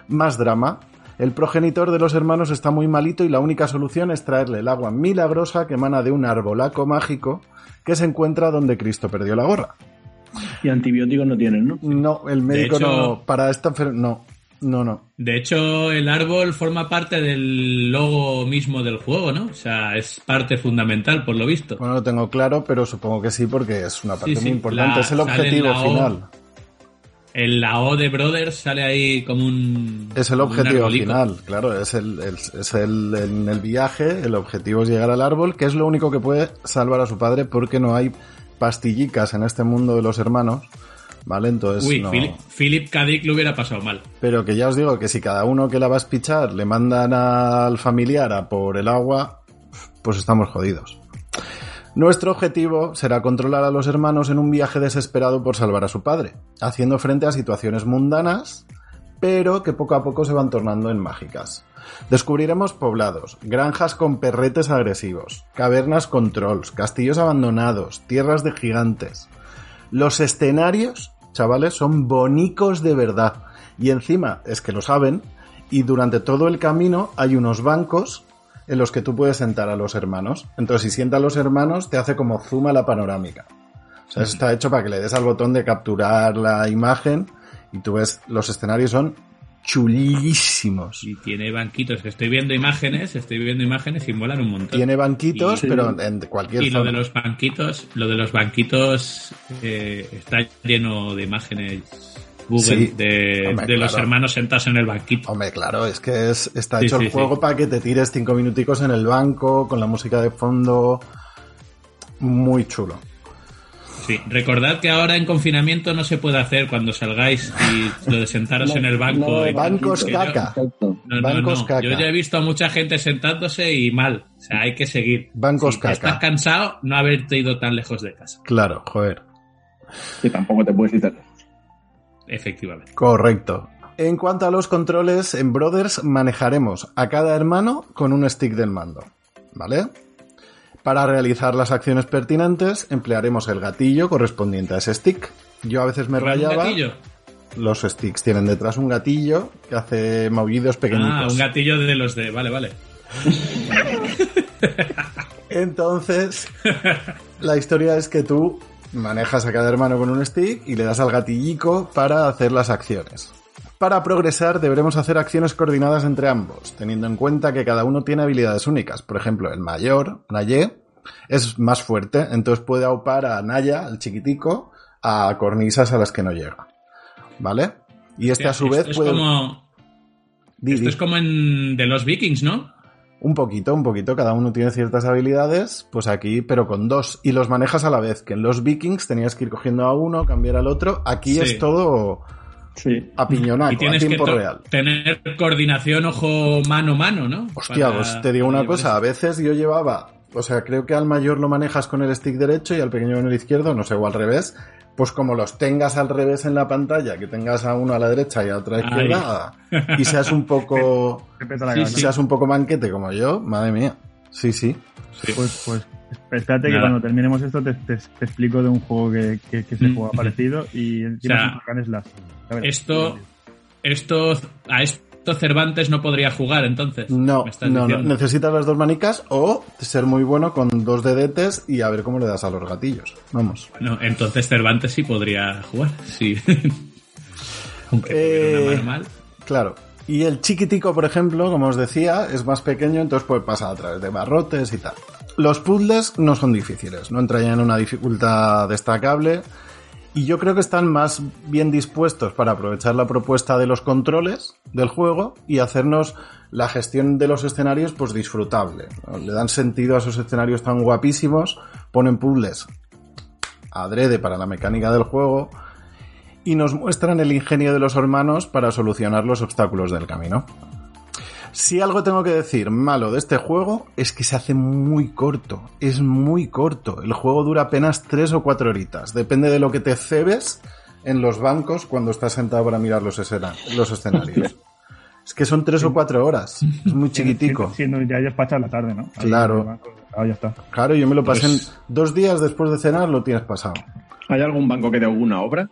más drama, el progenitor de los hermanos está muy malito y la única solución es traerle el agua milagrosa que emana de un arbolaco mágico que se encuentra donde Cristo perdió la gorra. Y antibióticos no tienen, ¿no? No, el médico hecho- no, para esta enfermedad, no, no, no. De hecho, el árbol forma parte del logo mismo del juego, ¿no? O sea, es parte fundamental, por lo visto. Bueno, lo tengo claro, pero supongo que sí porque es una parte Sí, sí, muy importante. la- es el objetivo O. En la O de Brothers sale ahí como un. Es el objetivo final, claro, es el, el- es el, en el viaje, el objetivo es llegar al árbol, que es lo único que puede salvar a su padre porque no hay pastillicas en este mundo de los hermanos, ¿vale? Entonces, Uy, no. Philip, Philip K. Dick lo hubiera pasado mal. Pero que ya os digo que si cada uno que la va a espichar le mandan al familiar a por el agua, pues estamos jodidos. Nuestro objetivo será controlar a los hermanos en un viaje desesperado por salvar a su padre, haciendo frente a situaciones mundanas, pero que poco a poco se van tornando en mágicas. Descubriremos poblados, granjas con perretes agresivos, cavernas con trolls, castillos abandonados, tierras de gigantes. Los escenarios, chavales, son bonicos de verdad. Y encima es que lo saben, y durante todo el camino hay unos bancos en los que tú puedes sentar a los hermanos. Entonces, si sientas a los hermanos, te hace como zoom a la panorámica. O sea, eso está hecho para que le des al botón de capturar la imagen y tú ves, los escenarios son chulísimos. Y tiene banquitos. Estoy viendo imágenes, estoy viendo imágenes y molan un montón. Tiene banquitos, Y- pero en cualquier Y lo de los banquitos, lo de los banquitos eh, está lleno de imágenes Google Sí, de, hombre, de los hermanos sentados en el banquito. Hombre, claro, es que es, está Sí, hecho sí, el juego sí. para que te tires cinco minuticos en el banco, con la música de fondo. Muy chulo. Sí, recordad que ahora en confinamiento no se puede hacer cuando salgáis y lo de sentaros No, en el banco. no, y- Bancos yo- caca. Exacto. No, no, Bancos no. caca. Yo ya he visto a mucha gente sentándose y mal. O sea, hay que seguir. Bancos Si caca. Estás cansado no haberte ido tan lejos de casa. Claro, joder. Que tampoco te puedes quitar. Efectivamente. Correcto. En cuanto a los controles, en Brothers manejaremos a cada hermano con un stick del mando. ¿Vale? Para realizar las acciones pertinentes, emplearemos el gatillo correspondiente a ese stick. Yo a veces me ¿Un rayaba. gatillo? Los sticks tienen detrás un gatillo que hace maullidos pequeñitos. Ah, un gatillo de los de. Vale, vale. Entonces, la historia es que tú manejas a cada hermano con un stick y le das al gatillico para hacer las acciones. Para progresar deberemos hacer acciones coordinadas entre ambos, teniendo en cuenta que cada uno tiene habilidades únicas. Por ejemplo, el mayor, Naye, es más fuerte, entonces puede aupar a Naya, el chiquitico, a cornisas a las que no llega. ¿Vale? Y este a su Esto vez es puede... como. Esto es como en de los Vikings, ¿no? Un poquito, un poquito, cada uno tiene ciertas habilidades, pues aquí, pero con dos, y los manejas a la vez, que en los vikings tenías que ir cogiendo a uno, cambiar al otro, aquí Sí. es todo Sí. a piñonaco, y a tienes que tiempo to- real. tener coordinación ojo mano mano, ¿no? Hostia, Para- pues te digo una cosa, a veces yo llevaba, o sea, creo que al mayor lo manejas con el stick derecho y al pequeño con el izquierdo, no sé, o al revés, pues como los tengas al revés en la pantalla, que tengas a uno a la derecha y a otro a la Ay. izquierda, y seas un poco, Sí, y seas un poco manquete como yo, madre mía. Sí, sí. Pues, pues espérate que cuando terminemos esto te, te- te explico de un juego que, que, que se Mm. juega parecido y encima O sea, es slash. Esto, esto, a esto Cervantes no podría jugar entonces. No, no, no, necesitas las dos manicas o ser muy bueno con dos dedetes y a ver cómo le das a los gatillos. Vamos. No, entonces Cervantes sí podría jugar, sí. Aunque Eh, una mano mal. Claro. Y el chiquitico, por ejemplo, como os decía, es más pequeño, entonces puede pasar a través de barrotes y tal. Los puzzles no son difíciles, no entrarían en una dificultad destacable. Y yo creo que están más bien dispuestos para aprovechar la propuesta de los controles del juego y hacernos la gestión de los escenarios pues disfrutable. Le dan sentido a esos escenarios tan guapísimos, ponen puzzles adrede para la mecánica del juego y nos muestran el ingenio de los hermanos para solucionar los obstáculos del camino. Si algo tengo que decir malo de este juego es que se hace muy corto, es muy corto. El juego dura apenas 3 o 4 horitas, depende de lo que te cebes en los bancos cuando estás sentado para mirar los, escena- los escenarios. Es que son 3 o 4 horas, es muy chiquitico. Siendo, siendo ya ya es para echar la tarde, ¿no? Ahí, Claro. Ah, ya está. Claro, yo me lo pasé Pues- en dos días después de cenar, lo tienes pasado. ¿Hay algún banco que dé alguna obra?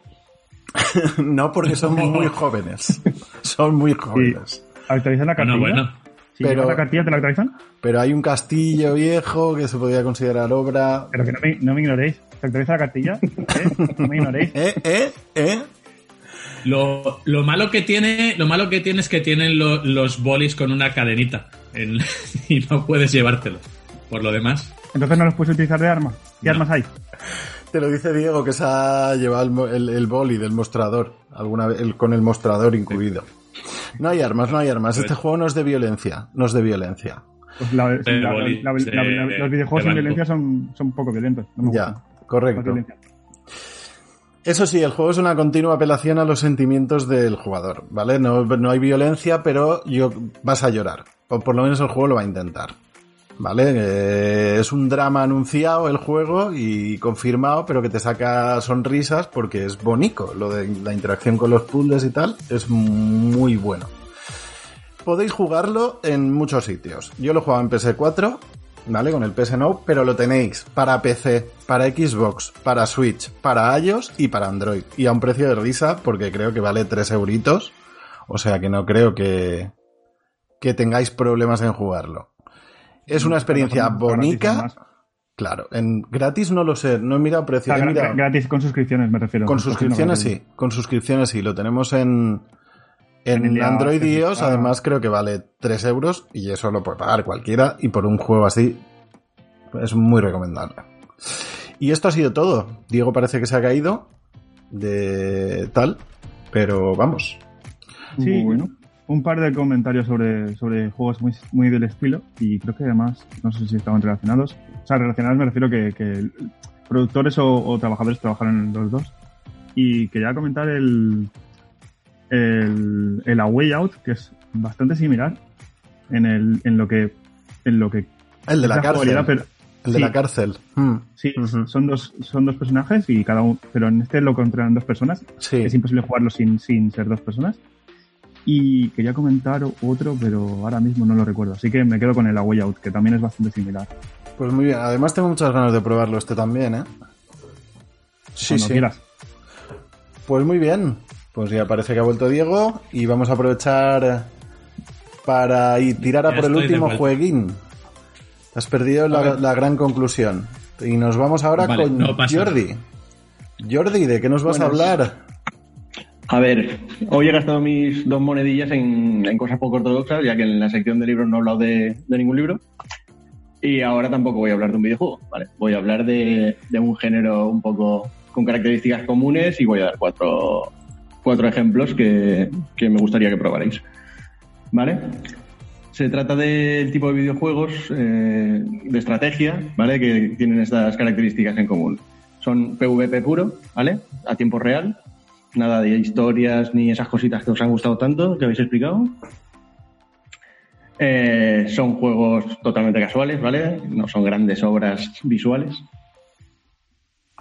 No, porque son muy jóvenes. Son muy jóvenes. ¿Actualizan la Bueno, cartilla? bueno. Si Pero- llevas la cartilla, ¿te la actualizan? Pero hay un castillo viejo que se podría considerar obra. Pero que no me, no me ignoréis. ¿Se actualiza la cartilla? ¿Eh? No me ignoréis. ¿Eh? ¿Eh? ¿Eh? Lo, lo malo que tiene, lo malo que tiene es que tienen lo- los bolis con una cadenita en- y no puedes llevártelos. Por lo demás, Entonces no los puedes utilizar de arma. ¿Qué No. armas hay? Te lo dice Diego que se ha llevado el, el, el boli del mostrador. Alguna vez, el- con el mostrador incluido. No hay armas, no hay armas. Este juego no es de violencia. No es de violencia. Pues la- la- la- boli, la- de- la- la- de- los videojuegos de sin violencia son, son poco violentos. No me Ya, gustan. Correcto. Eso sí, el juego es una continua apelación a los sentimientos del jugador, ¿vale? No, no hay violencia, pero yo, vas a llorar. O por lo menos el juego lo va a intentar. ¿Vale? Es un drama anunciado el juego y confirmado, pero que te saca sonrisas porque es bonito. Lo de la interacción con los puzzles y tal es muy bueno. Podéis jugarlo en muchos sitios. Yo lo jugaba en PS4, ¿vale? Con el PS Now, pero lo tenéis para PC, para Xbox, para Switch, para iOS y para Android. Y a un precio de risa, porque creo que vale 3 euritos. O sea que no creo que, que tengáis problemas en jugarlo. Es una experiencia Gratis, bonita. Claro, en gratis no lo sé, no he mirado O precio. sea, he gra- mirado- gratis con suscripciones, me refiero. con suscripciones sí, con suscripciones sí, lo tenemos en, en, Android y iOS, Ah. además creo que vale 3 euros y eso lo puede pagar cualquiera y por un juego así es muy recomendable. Y esto ha sido todo. Diego parece que se ha caído de tal, pero vamos. Sí, Bueno. Un par de comentarios sobre, sobre juegos muy, muy del estilo y creo que además, no sé si estaban relacionados. O sea, relacionados me refiero que, que productores o, o trabajadores trabajaron en los dos. Y quería comentar el, el, el A Way Out, que es bastante similar en, el, en lo que... En lo que El de la cárcel. pero- el de sí. la cárcel. Mm, Sí, son dos son dos personajes y cada uno, pero en este lo controlan dos personas. Sí. Es imposible jugarlo sin, sin ser dos personas. Y quería comentar otro, pero ahora mismo no lo recuerdo. Así que me quedo con el A Way Out, que también es bastante similar. Pues muy bien. Además tengo muchas ganas de probarlo este también, ¿eh? Sí, Cuando sí. quieras. Pues muy bien. Pues ya parece que ha vuelto Diego y vamos a aprovechar para ir tirar a Ya por el último jueguín. Has perdido la, gran conclusión. Y nos vamos ahora Vale, con no Jordi. Jordi, ¿de qué nos vas a hablar? A ver, hoy he gastado mis dos monedillas en, cosas poco ortodoxas, ya que en la sección de libros no he hablado de, de ningún libro. Y ahora tampoco voy a hablar de un videojuego. Voy a hablar de, de un género un poco con características comunes y voy a dar cuatro, cuatro ejemplos que, que me gustaría que probarais. ¿Vale? Se trata del tipo de videojuegos eh, de estrategia, ¿vale? Que tienen estas características en común. Son PvP puro, ¿vale? A tiempo real. Nada de historias ni esas cositas que os han gustado tanto, que habéis explicado. Eh, son juegos totalmente casuales, ¿vale? No son grandes obras visuales.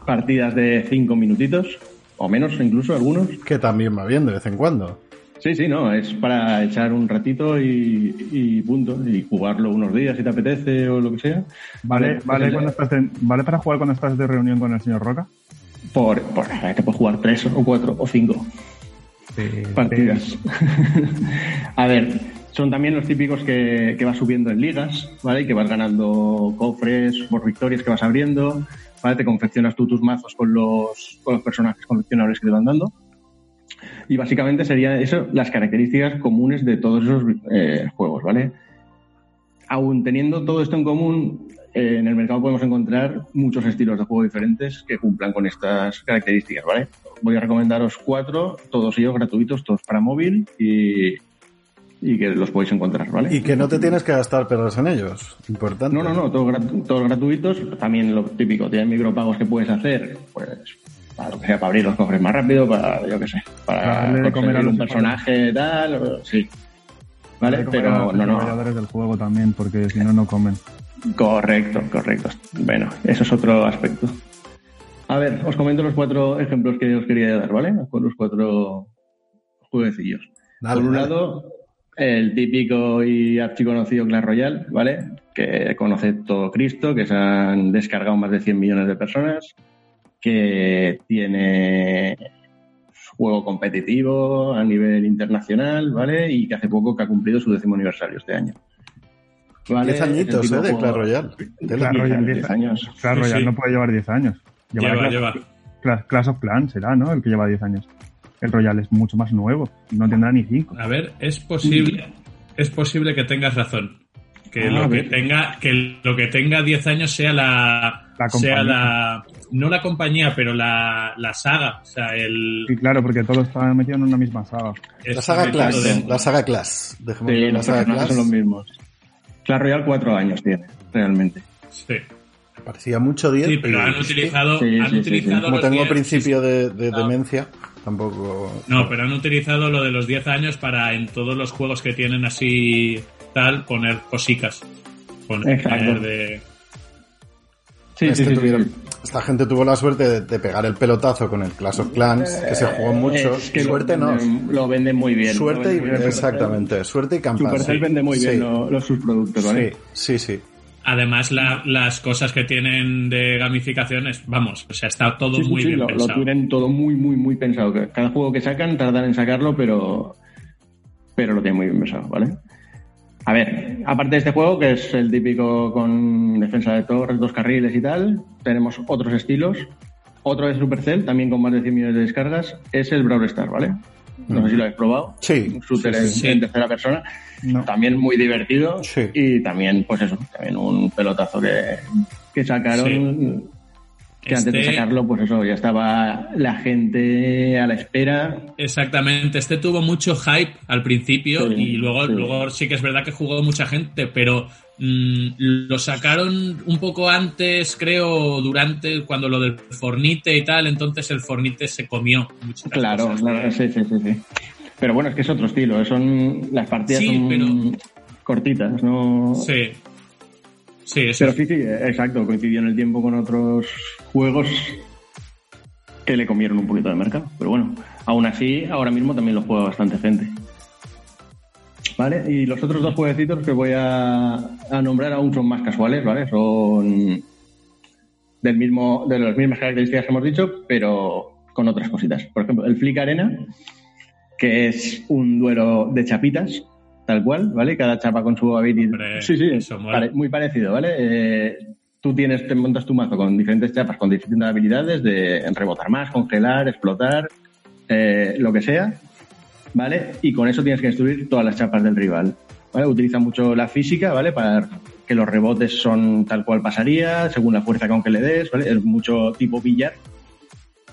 Partidas de cinco minutitos, o menos incluso algunos. Que también va bien de vez en cuando. Sí, sí, no, es para echar un ratito y, y punto, y jugarlo unos días si te apetece o lo que sea. ¿Vale, pues vale, el- cuando estás de- ¿Vale para jugar cuando estás de reunión con el señor Roca? Por, por te puedes jugar tres o cuatro o cinco. de- partidas. a ver, son también los típicos que, que vas subiendo en ligas, ¿vale? Y que vas ganando cofres por victorias que vas abriendo, ¿vale? Te confeccionas tú tus mazos con los, con los personajes coleccionables que te van dando. Y básicamente serían eso las características comunes de todos esos eh, juegos, ¿vale? Aún teniendo todo esto en común, eh, en el mercado podemos encontrar muchos estilos de juego diferentes que cumplan con estas características, ¿vale? Voy a recomendaros cuatro, todos ellos gratuitos, todos para móvil y, y que los podéis encontrar, ¿vale? Y que no te tienes que gastar perros en ellos. Importante. No, no, no, todos, gratu- todos gratuitos. También lo típico, tienen micropagos que puedes hacer, pues, para lo que sea, para abrir los cofres más rápido, para, yo qué sé, Para comer a un personaje tal, o- sí. ¿Vale? Comer a Pero los no, no. desarrolladores del juego también, porque si no, no comen. Correcto, correcto. Bueno, eso es otro aspecto. A ver, os comento los cuatro ejemplos que os quería dar, ¿vale? Con los cuatro jueguecillos. Dale, Por un dale. lado, el típico y archiconocido Clash Royale, ¿vale? Que conoce todo Cristo, que se han descargado más de 100 millones de personas, que tiene juego competitivo a nivel internacional, ¿vale? Y que hace poco que ha cumplido su décimo aniversario este año. ¿Vale? Diez añitos, Es el ¿eh? De Clash Royale. Clash Royale, 10 10 años. Clash Sí, Royale sí. no puede llevar 10 años. Lleva, Clash, lleva. Clash- Clash of Clans será, ¿no? El que lleva 10 años. El Royal es mucho más nuevo. No tendrá ni 5. A ver, es posible, es posible que tengas razón. Que Ah, lo que tenga, que lo que tenga 10 años sea la, La sea la, no la compañía, pero la, la saga, o sea, el, Y claro, porque todo está metido en una misma saga. La saga Clash. La saga Clash. Dejemos Sí, la saga Clash. son los mismos. Clash Royale cuatro años tiene, realmente. Sí. Me parecía mucho 10. Sí, pero han utilizado, Sí, han sí, utilizado sí. Como tengo 10 principio de, de demencia, tampoco. No, pero han utilizado lo de los 10 años para en todos los juegos que tienen así tal poner cosicas. Poner Exacto. de Sí, Es sí, que sí, sí, tuvieron- sí. Esta gente tuvo la suerte de, de pegar el pelotazo con el Clash of Clans, que se jugó mucho. Es que Suerte lo no. Lo venden muy bien. Suerte Lo y. bien. Exactamente. Suerte y campana. Supercell vende muy bien Sí. lo- los, sus productos, ¿vale? Sí, sí, sí. Además, la- las cosas que tienen de gamificaciones, vamos, o sea, está todo Sí, muy sí, bien lo, lo pensado. tienen todo muy, muy, muy pensado. Cada juego que sacan tardan en sacarlo, pero, pero lo tienen muy bien pensado, ¿vale? A ver, aparte de este juego, que es el típico con defensa de torres, dos carriles y tal, tenemos otros estilos. Otro de Supercell, también con más de 100 millones de descargas, es el Brawl Stars, ¿vale? No sé si lo habéis probado. Sí, Un shooter sí, en- sí. en tercera persona. No. También muy divertido. Sí. Y también, pues eso, también un pelotazo que, que sacaron. Que antes de Este- sacarlo, pues eso, ya estaba la gente a la espera. Exactamente, este tuvo mucho hype al principio Sí, y luego, sí. luego sí que es verdad que jugó mucha gente, pero mm, lo sacaron un poco antes, creo, durante cuando lo del Fornite y tal, entonces el Fornite se comió muchas Claro, cosas. claro, sí, sí, sí, sí. Pero bueno, es que es otro estilo, son las partidas Sí, son pero- cortitas, ¿no? Sí. Sí, eso Pero sí, sí, exacto, coincidió en el tiempo con otros juegos que le comieron un poquito de mercado. Pero bueno, aún así, ahora mismo también lo juega bastante gente. ¿Vale? Y los otros dos jueguecitos que voy a, a nombrar aún son más casuales, ¿vale? Son del mismo, de las mismas características que hemos dicho, pero con otras cositas. Por ejemplo, el Flick Arena, que es un duelo de chapitas, tal cual, ¿vale? Cada chapa con su habilidad. Hombre, sí, sí, eso muy parecido, ¿vale? Eh, tú tienes, te montas tu mazo con diferentes chapas, con distintas habilidades de rebotar más, congelar, explotar, eh, lo que sea, ¿vale? Y con eso tienes que destruir todas las chapas del rival, ¿vale? Utiliza mucho la física, ¿vale? Para que los rebotes son tal cual pasaría, según la fuerza con que le des, ¿vale? Es mucho tipo billar,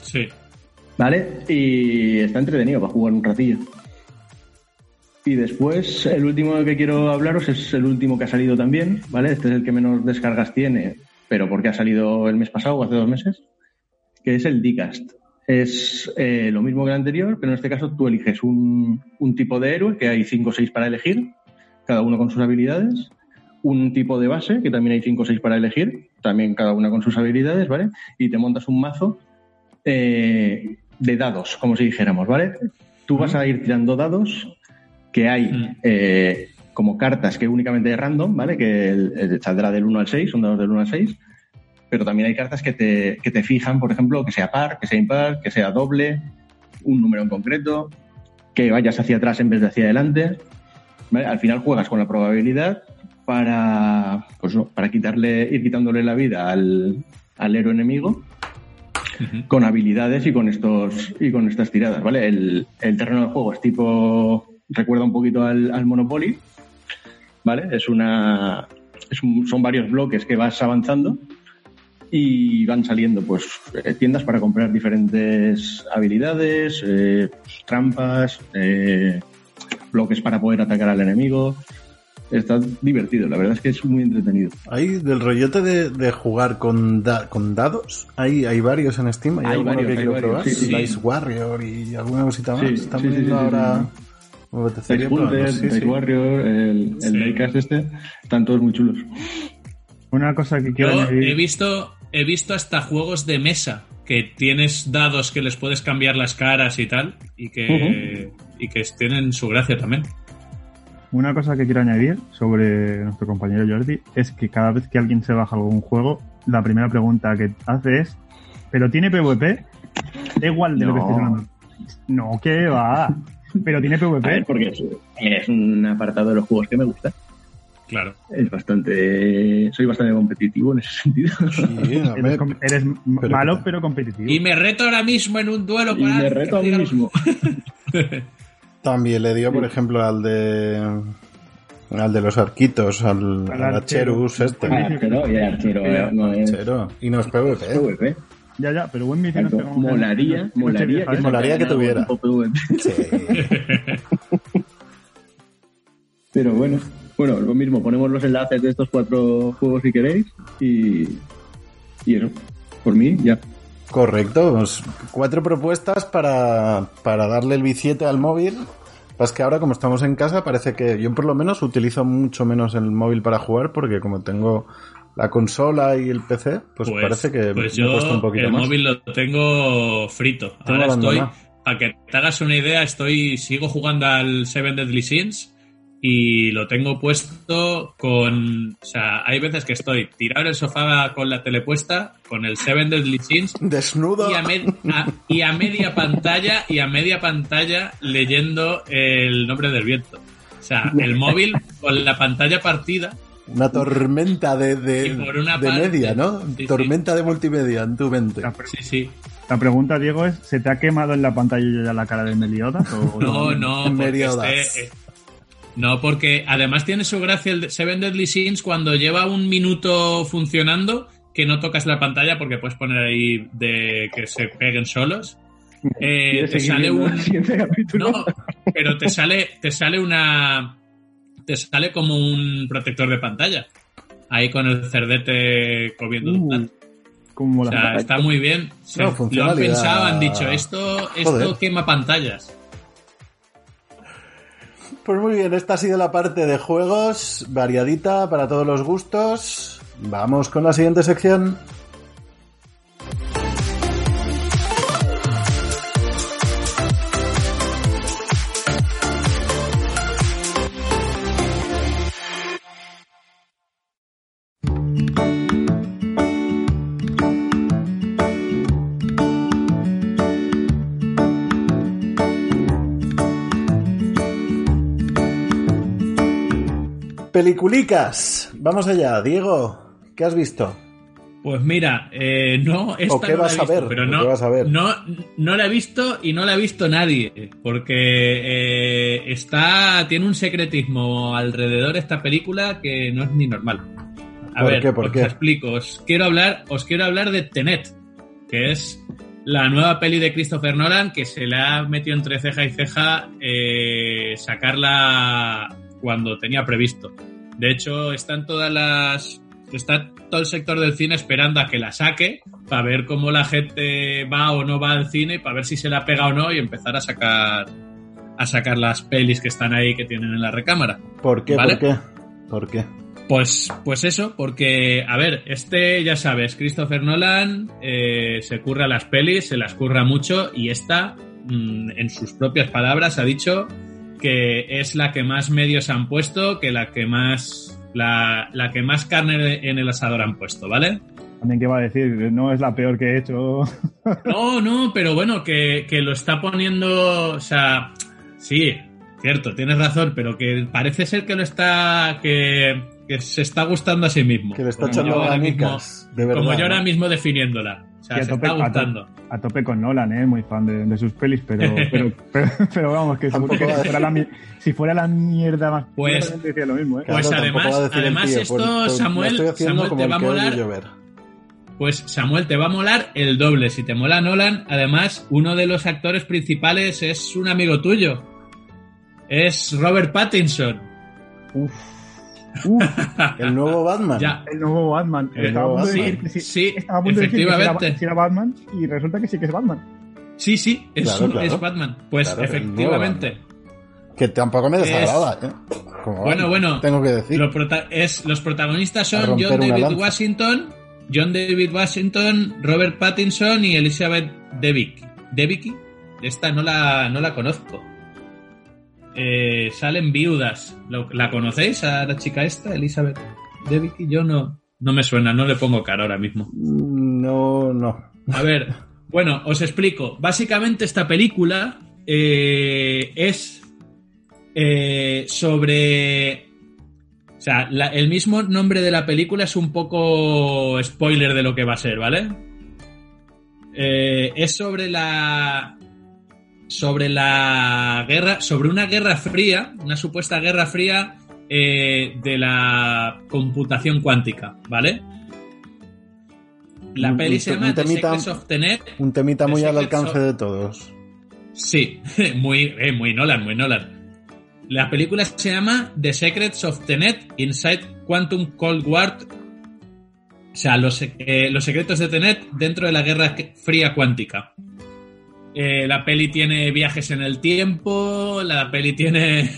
sí. ¿vale? Y está entretenido para jugar un ratillo. Y después, el último que quiero hablaros es el último que ha salido también, ¿vale? Este es el que menos descargas tiene, pero porque ha salido el mes pasado o hace dos meses, que es el Dcast. Es eh, lo mismo que el anterior, pero en este caso tú eliges un, un tipo de héroe, que hay cinco o seis para elegir, cada uno con sus habilidades, un tipo de base, que también hay cinco o seis para elegir, también cada una con sus habilidades, ¿vale? Y te montas un mazo eh, de dados, como si dijéramos, ¿vale? Tú vas a ir tirando dados que hay Mm. eh, como cartas que únicamente es random, ¿vale? Que el- el saldrá del 1 al 6, son dados del 1 al 6, pero también hay cartas que te, que te fijan, por ejemplo, que sea par, que sea impar, que sea doble, un número en concreto, que vayas hacia atrás en vez de hacia adelante. ¿vale? Al final juegas con la probabilidad para, pues, no, para quitarle, ir quitándole la vida al, al héroe enemigo con habilidades y con estos y con estas tiradas, ¿vale? El, el terreno del juego es tipo recuerda un poquito al, al Monopoly, ¿vale? Es una es un- son varios bloques que vas avanzando y van saliendo pues eh, tiendas para comprar diferentes habilidades, eh, trampas, eh, bloques para poder atacar al enemigo. Está divertido, la verdad es que es muy entretenido. Hay del rollote de, de jugar con, da- con dados. Hay, hay varios en Steam. Hay, Hay alguno varios, que hay quiero varios, probar. sí, sí, sí. Dice Warrior y alguna cosita más. Sí, Están ahora. Dice Hunter, sí. Warrior, el, el Sí. Diecast este, están todos muy chulos. Una cosa que quiero Yo añadir. he visto, he visto hasta juegos de mesa que tienes dados que les puedes cambiar las caras y tal, y que, y que tienen su gracia también. Una cosa que quiero añadir sobre nuestro compañero Jordi es que cada vez que alguien se baja algún juego, la primera pregunta que hace es: ¿pero tiene PvP? Da igual de lo que No. estés hablando. No, que va. Pero tiene A ver, PvP. porque es, es un apartado de los juegos que me gusta. Claro. Es bastante. Soy bastante competitivo en ese sentido. Sí, a Eres, ver, com- eres m- pero- malo, pero competitivo. Y me reto ahora mismo en un duelo y con me reto a que mí diga- mismo. También le dio, por ejemplo, al de. Al de los arquitos, al, Al al archero. Archerus este. Archero, y Archero eh, no es Archero. Y no es PvP. ¿eh? PvP. Ya, ya, pero buen vicio nos Exacto. pegamos en- Molaría, en molaría que, ¿eh? Molaría que tuviera. Sí. Pero bueno, bueno, lo mismo, ponemos los enlaces de estos cuatro juegos si queréis y, y eso, por mí ya. Correcto. pues, cuatro propuestas para, para darle el billete al móvil. Pues que ahora, como estamos en casa, parece que yo por lo menos utilizo mucho menos el móvil para jugar porque como tengo la consola y el PC, pues, parece que pues me yo cuesta un poquito el más. móvil lo tengo frito. Tengo Ahora estoy, para que te hagas una idea, estoy sigo jugando al Seven Deadly Sins y lo tengo puesto con, o sea, hay veces que estoy tirado en el sofá con la tele puesta, con el Seven Deadly Sins Desnudo. y a, med- a- y a media pantalla y a media pantalla leyendo el nombre del viento. O sea, el móvil con la pantalla partida Una tormenta de, de, Y por una de parte- media, ¿no? Sí, sí. tormenta de multimedia en tu mente. Sí, sí. la pregunta, Diego, es: ¿se te ha quemado en la pantalla ya la cara de Meliodas? O No, no, porque Meriodas. este, eh, no, porque además tiene su gracia el de Seven Deadly Sins cuando lleva un minuto funcionando que no tocas la pantalla porque puedes poner ahí de que se peguen solos. Eh, ¿Quieres te sale un no, pero te sale te sale una te sale como un protector de pantalla ahí con el cerdete comiendo Uh, como O sea, está muy bien. Se- No, lo han pensado, han dicho, esto, esto Joder. quema pantallas. Pues muy bien, esta ha sido la parte de juegos, variadita para todos los gustos. Vamos con la siguiente sección. Peliculicas. Vamos allá, Diego. ¿Qué has visto? Pues mira, eh, no, esta ¿O qué no la vas a ver? pero ¿O no, qué vas a ver? no, no la he visto y no la ha visto nadie, porque eh, está, tiene un secretismo alrededor esta película que no es ni normal. A ¿Por ver, qué? ¿Por os qué? explico. Os quiero hablar, os quiero hablar de Tenet, que es la nueva peli de Christopher Nolan que se le ha metido entre ceja y ceja eh, sacarla cuando tenía previsto. De hecho, están todas las está todo el sector del cine esperando a que la saque para ver cómo la gente va o no va al cine, para ver si se la pega o no y empezar a sacar a sacar las pelis que están ahí que tienen en la recámara. ¿Por qué? ¿Vale? ¿Por qué? ¿Por qué? Pues, pues eso, porque, a ver, este, ya sabes, Christopher Nolan eh, se curra las pelis, se las curra mucho y esta, mm, en sus propias palabras, ha dicho que es la que más medios han puesto, que la que más, la, la que más carne en el asador han puesto, ¿vale? También que va a decir, no es la peor que he hecho. No, no, pero bueno, que, que lo está poniendo, o sea, Sí, cierto, tienes razón, pero que parece ser que lo está. que, que se está gustando a sí mismo. Que le está echando de verdad. Como yo ahora mismo definiéndola. O sea, Sí, a se tope- está a tope con Nolan, ¿eh? Muy fan de, de sus pelis, pero, pero, pero, pero vamos, que Tampoco si fuera, la, mi- si fuera la mierda más... Pues- decía lo mismo, ¿eh? Pues además- además tío, esto, Samuel- Samuel te va a molar. llover. Pues Samuel, te va a molar el doble. Si te mola Nolan, además, uno de los actores principales es un amigo tuyo. Es Robert Pattinson. Uf, uf, El nuevo Batman. Ya, el nuevo Batman. El estaba nuevo Batman. decir sí, Sí, estaba a punto de decir que si era, efectivamente. si era Batman y resulta que sí que es Batman. sí, sí, es, Claro, un- claro. es Batman. Pues Claro, efectivamente. Que tampoco me Es- desagrada, ¿eh? Como Bueno, bueno. Tengo que decir. Lo prota- es, los protagonistas son John David. Washington, John David Washington, Robert Pattinson y Elizabeth Debicki. ¿Debicki? Esta no la, no la conozco. Eh, salen viudas. ¿Lo- ¿La conocéis a la chica esta, Elizabeth Debicki? Yo no, no me suena, no le pongo cara ahora mismo. No, no. A ver, bueno, os explico. Básicamente esta película eh, es eh, sobre... O sea, la- el mismo nombre de la película es un poco spoiler de lo que va a ser, ¿vale? Eh, es sobre la... Sobre la guerra, sobre una guerra fría, una supuesta guerra fría eh, de la computación cuántica, ¿vale? La Un- peli se llama The Secrets of the Net. Un temita muy al alcance of- de todos. Sí, muy, eh, muy Nolan, muy Nolan. La película se llama The Secrets of the Net Inside Quantum Cold War. O sea, los, eh, los secretos de Tenet dentro de la Guerra Fría Cuántica. Eh, la peli tiene viajes en el tiempo, la peli tiene...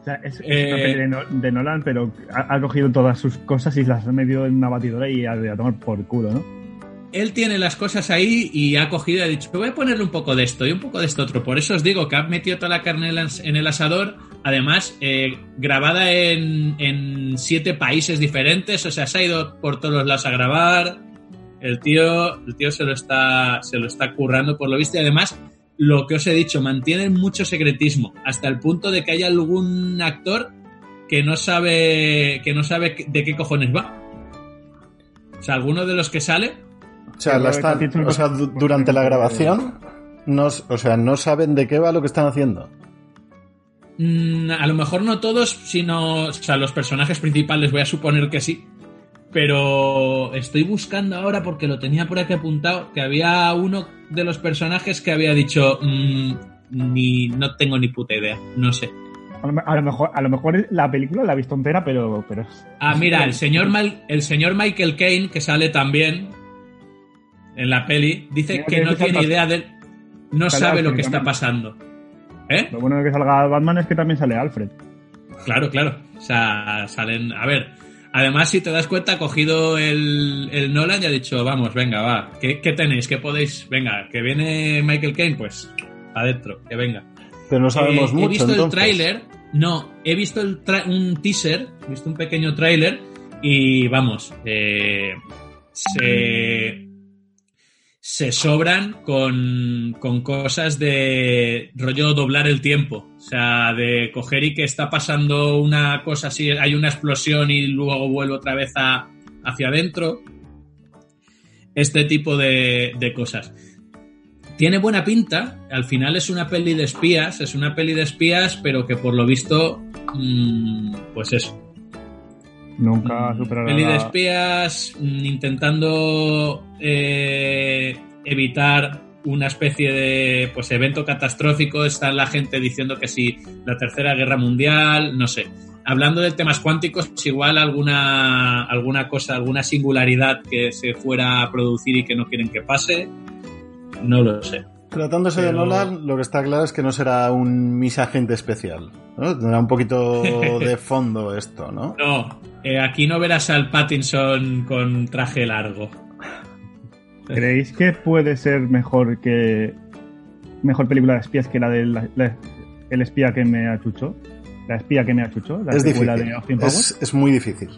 O sea, es, es Eh, una peli de, No- de Nolan, pero ha, ha cogido todas sus cosas y las ha metido en una batidora y a, a tomar por culo, ¿no? él tiene las cosas ahí y ha cogido y ha dicho, voy a ponerle un poco de esto y un poco de esto otro. Por eso os digo que ha metido toda la carne en el as- en el asador, además eh, grabada en, en siete países diferentes, o sea, se ha ido por todos los lados a grabar. El tío, el tío se lo está, se lo está currando por lo visto y además lo que os he dicho, mantiene mucho secretismo, hasta el punto de que hay algún actor que no sabe, que no sabe de qué cojones va. O sea, alguno de los que sale O sea, la o durante la grabación, no, o sea, no saben de qué va lo que están haciendo. Mm, a lo mejor no todos, sino o sea, los personajes principales, voy a suponer que sí. Pero estoy buscando ahora porque lo tenía por aquí apuntado que había uno de los personajes que había dicho mm, ni no tengo ni puta idea, no sé. A lo, a lo mejor, a lo mejor la película la he visto entera, pero, pero Ah, mira, el señor Mal- el señor Michael Caine que sale también en la peli dice Mira que que no tiene idea de no sabe lo que está pasando. ¿Eh? Lo bueno de que salga Batman es que también sale Alfred. Claro, claro. O sea, salen. A ver. Además, si te das cuenta, ha cogido el, el Nolan y ha dicho, vamos, venga, va. ¿Qué, qué tenéis? ¿Qué podéis? Venga, que viene Michael Caine, pues adentro, que venga. Pero no sabemos Eh, mucho. He visto el tráiler. No, he visto el un teaser, he visto un pequeño tráiler y vamos, eh, se, se sobran con, con cosas de rollo doblar el tiempo. O sea, de coger y que está pasando una cosa así, hay una explosión y luego vuelve otra vez a- hacia adentro. Este tipo de, de cosas tiene buena pinta. Al final es una peli de espías, es una peli de espías, pero que por lo visto, mm, pues eso. Nunca Mm, superará Peli de espías mm, intentando eh, evitar una especie de pues evento catastrófico. Está la gente diciendo que si la tercera guerra mundial, no sé. Hablando de temas cuánticos, igual alguna, alguna cosa, alguna singularidad que se fuera a producir y que no quieren que pase. No lo sé. Tratándose de Nolan, lo que está claro es que no será un Miss Agente especial. ¿no? Tendrá un poquito de fondo esto, ¿no? No, eh, aquí no verás al Pattinson con traje largo. ¿Creéis que puede ser mejor que mejor película de espías que la de la- la- El espía que me achuchó? La espía que me achuchó, la es difícil. de Austin Powers. Es, es muy difícil.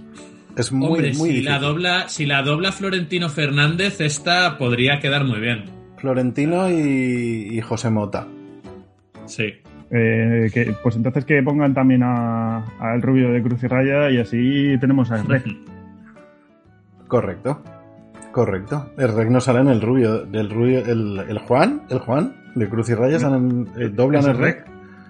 Es muy, Hombre, muy si difícil. la dobla, si la dobla Florentino Fernández, esta podría quedar muy bien. Florentino y, y José Mota. Sí. Eh, que, pues entonces que pongan también a- al rubio de Cruz y Raya y así tenemos a Rec. Correcto. Correcto. El rec no sale en el rubio. Del rubio el, el Juan, el Juan, de Cruz y Raya, salen en- eh, doblan ¿Es el rec.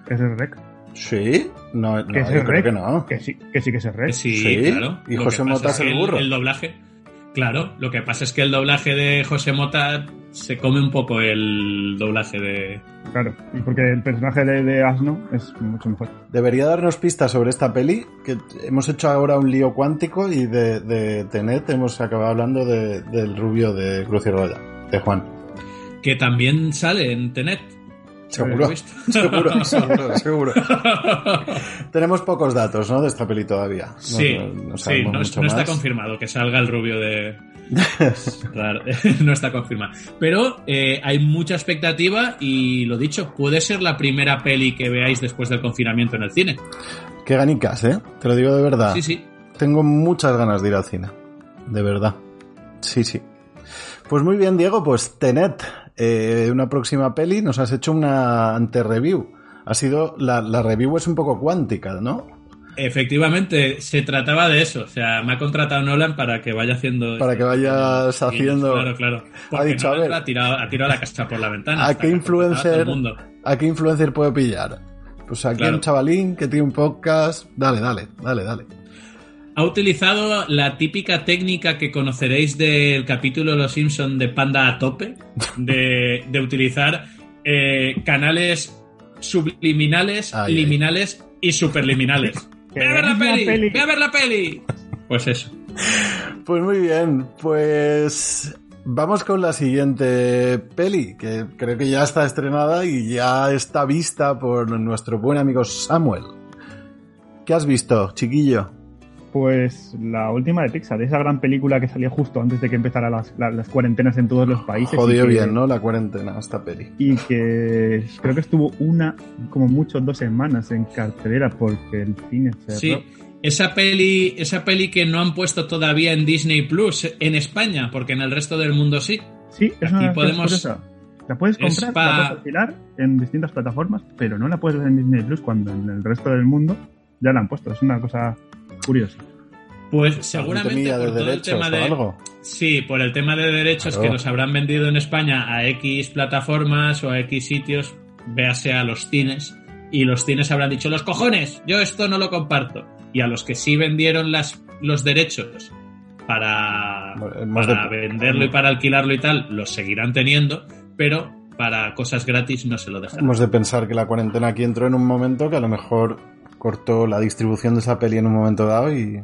¿Es el Rec? Sí. No, no ¿Que es yo el creo rec? que no. Que sí, que sí que es el Rec. Que sí, Sí, claro. y Lo José Mota es el burro. El, doblaje, claro, lo que pasa es que el doblaje de José Mota se come un poco el doblaje de... Claro, y porque el personaje de, de Asno es mucho mejor. Debería darnos pistas sobre esta peli, que hemos hecho ahora un lío cuántico y de, de Tenet hemos acabado hablando de- del rubio de Cruz y Raya, de Juan. Que también sale en Tenet. Seguro, seguro, seguro, seguro. Tenemos pocos datos, ¿no? De esta peli todavía. No- Sí, no, sí, sabemos no, no está confirmado que salga el rubio de... No está confirmado. Pero eh, hay mucha expectativa y lo dicho, puede ser la primera peli que veáis después del confinamiento en el cine. Qué ganicas, ¿eh? Te lo digo de verdad. Sí, sí. Tengo muchas ganas de ir al cine. De verdad. Sí, sí. Pues muy bien, Diego. Pues Tenet, eh, una próxima peli. Nos has hecho una ante-review. Ha sido. La, la review es un poco cuántica, ¿no? Efectivamente, se trataba de eso. O sea, me ha contratado Nolan para que vaya haciendo. Para que vayas Sí, haciendo- Claro, claro. Ha dicho, a ver. Ha tirado, ha tirado la casa por la ventana. ¿A qué influencer. ¿A qué influencer puedo pillar? Pues aquí Claro. un chavalín que tiene un podcast. Dale, dale, dale, dale. Ha utilizado la típica técnica que conoceréis del capítulo de Los Simpson de Panda a tope, de, de utilizar eh, canales subliminales, Ay, ay. liminales y superliminales. ¡Ve a ver la peli! peli. ¡Ve a ver la peli! Pues eso. Pues muy bien, pues vamos con la siguiente peli, que creo que ya está estrenada y ya está vista por nuestro buen amigo Samuel. ¿Qué has visto, chiquillo? Pues la última de Pixar, esa gran película que salió justo antes de que empezaran las, la- las cuarentenas en todos los países. Que- bien, ¿no? La cuarentena, esta peli. Y que creo que estuvo una, como mucho, dos semanas en cartelera porque el cine cerró. Sí. Esa peli, esa peli que no han puesto todavía en Disney Plus en España, porque en el resto del mundo sí. Sí, es Aquí una cosa podemos-. La puedes es comprar, pa- la puedes alquilar en distintas plataformas, pero no la puedes ver en Disney Plus cuando en el resto del mundo ya la han puesto. Es una cosa curiosa. Pues ¿Algún seguramente por de todo el tema de algo? sí, por el tema de derechos Claro. que los habrán vendido en España a X plataformas o a X sitios, véase a los cines y los cines habrán dicho los cojones, yo esto no lo comparto y a los que sí vendieron las los derechos para, para de- venderlo y para alquilarlo y tal, los seguirán teniendo, pero para cosas gratis no se lo dejarán. Hemos de pensar que la cuarentena aquí entró en un momento que a lo mejor cortó la distribución de esa peli en un momento dado y...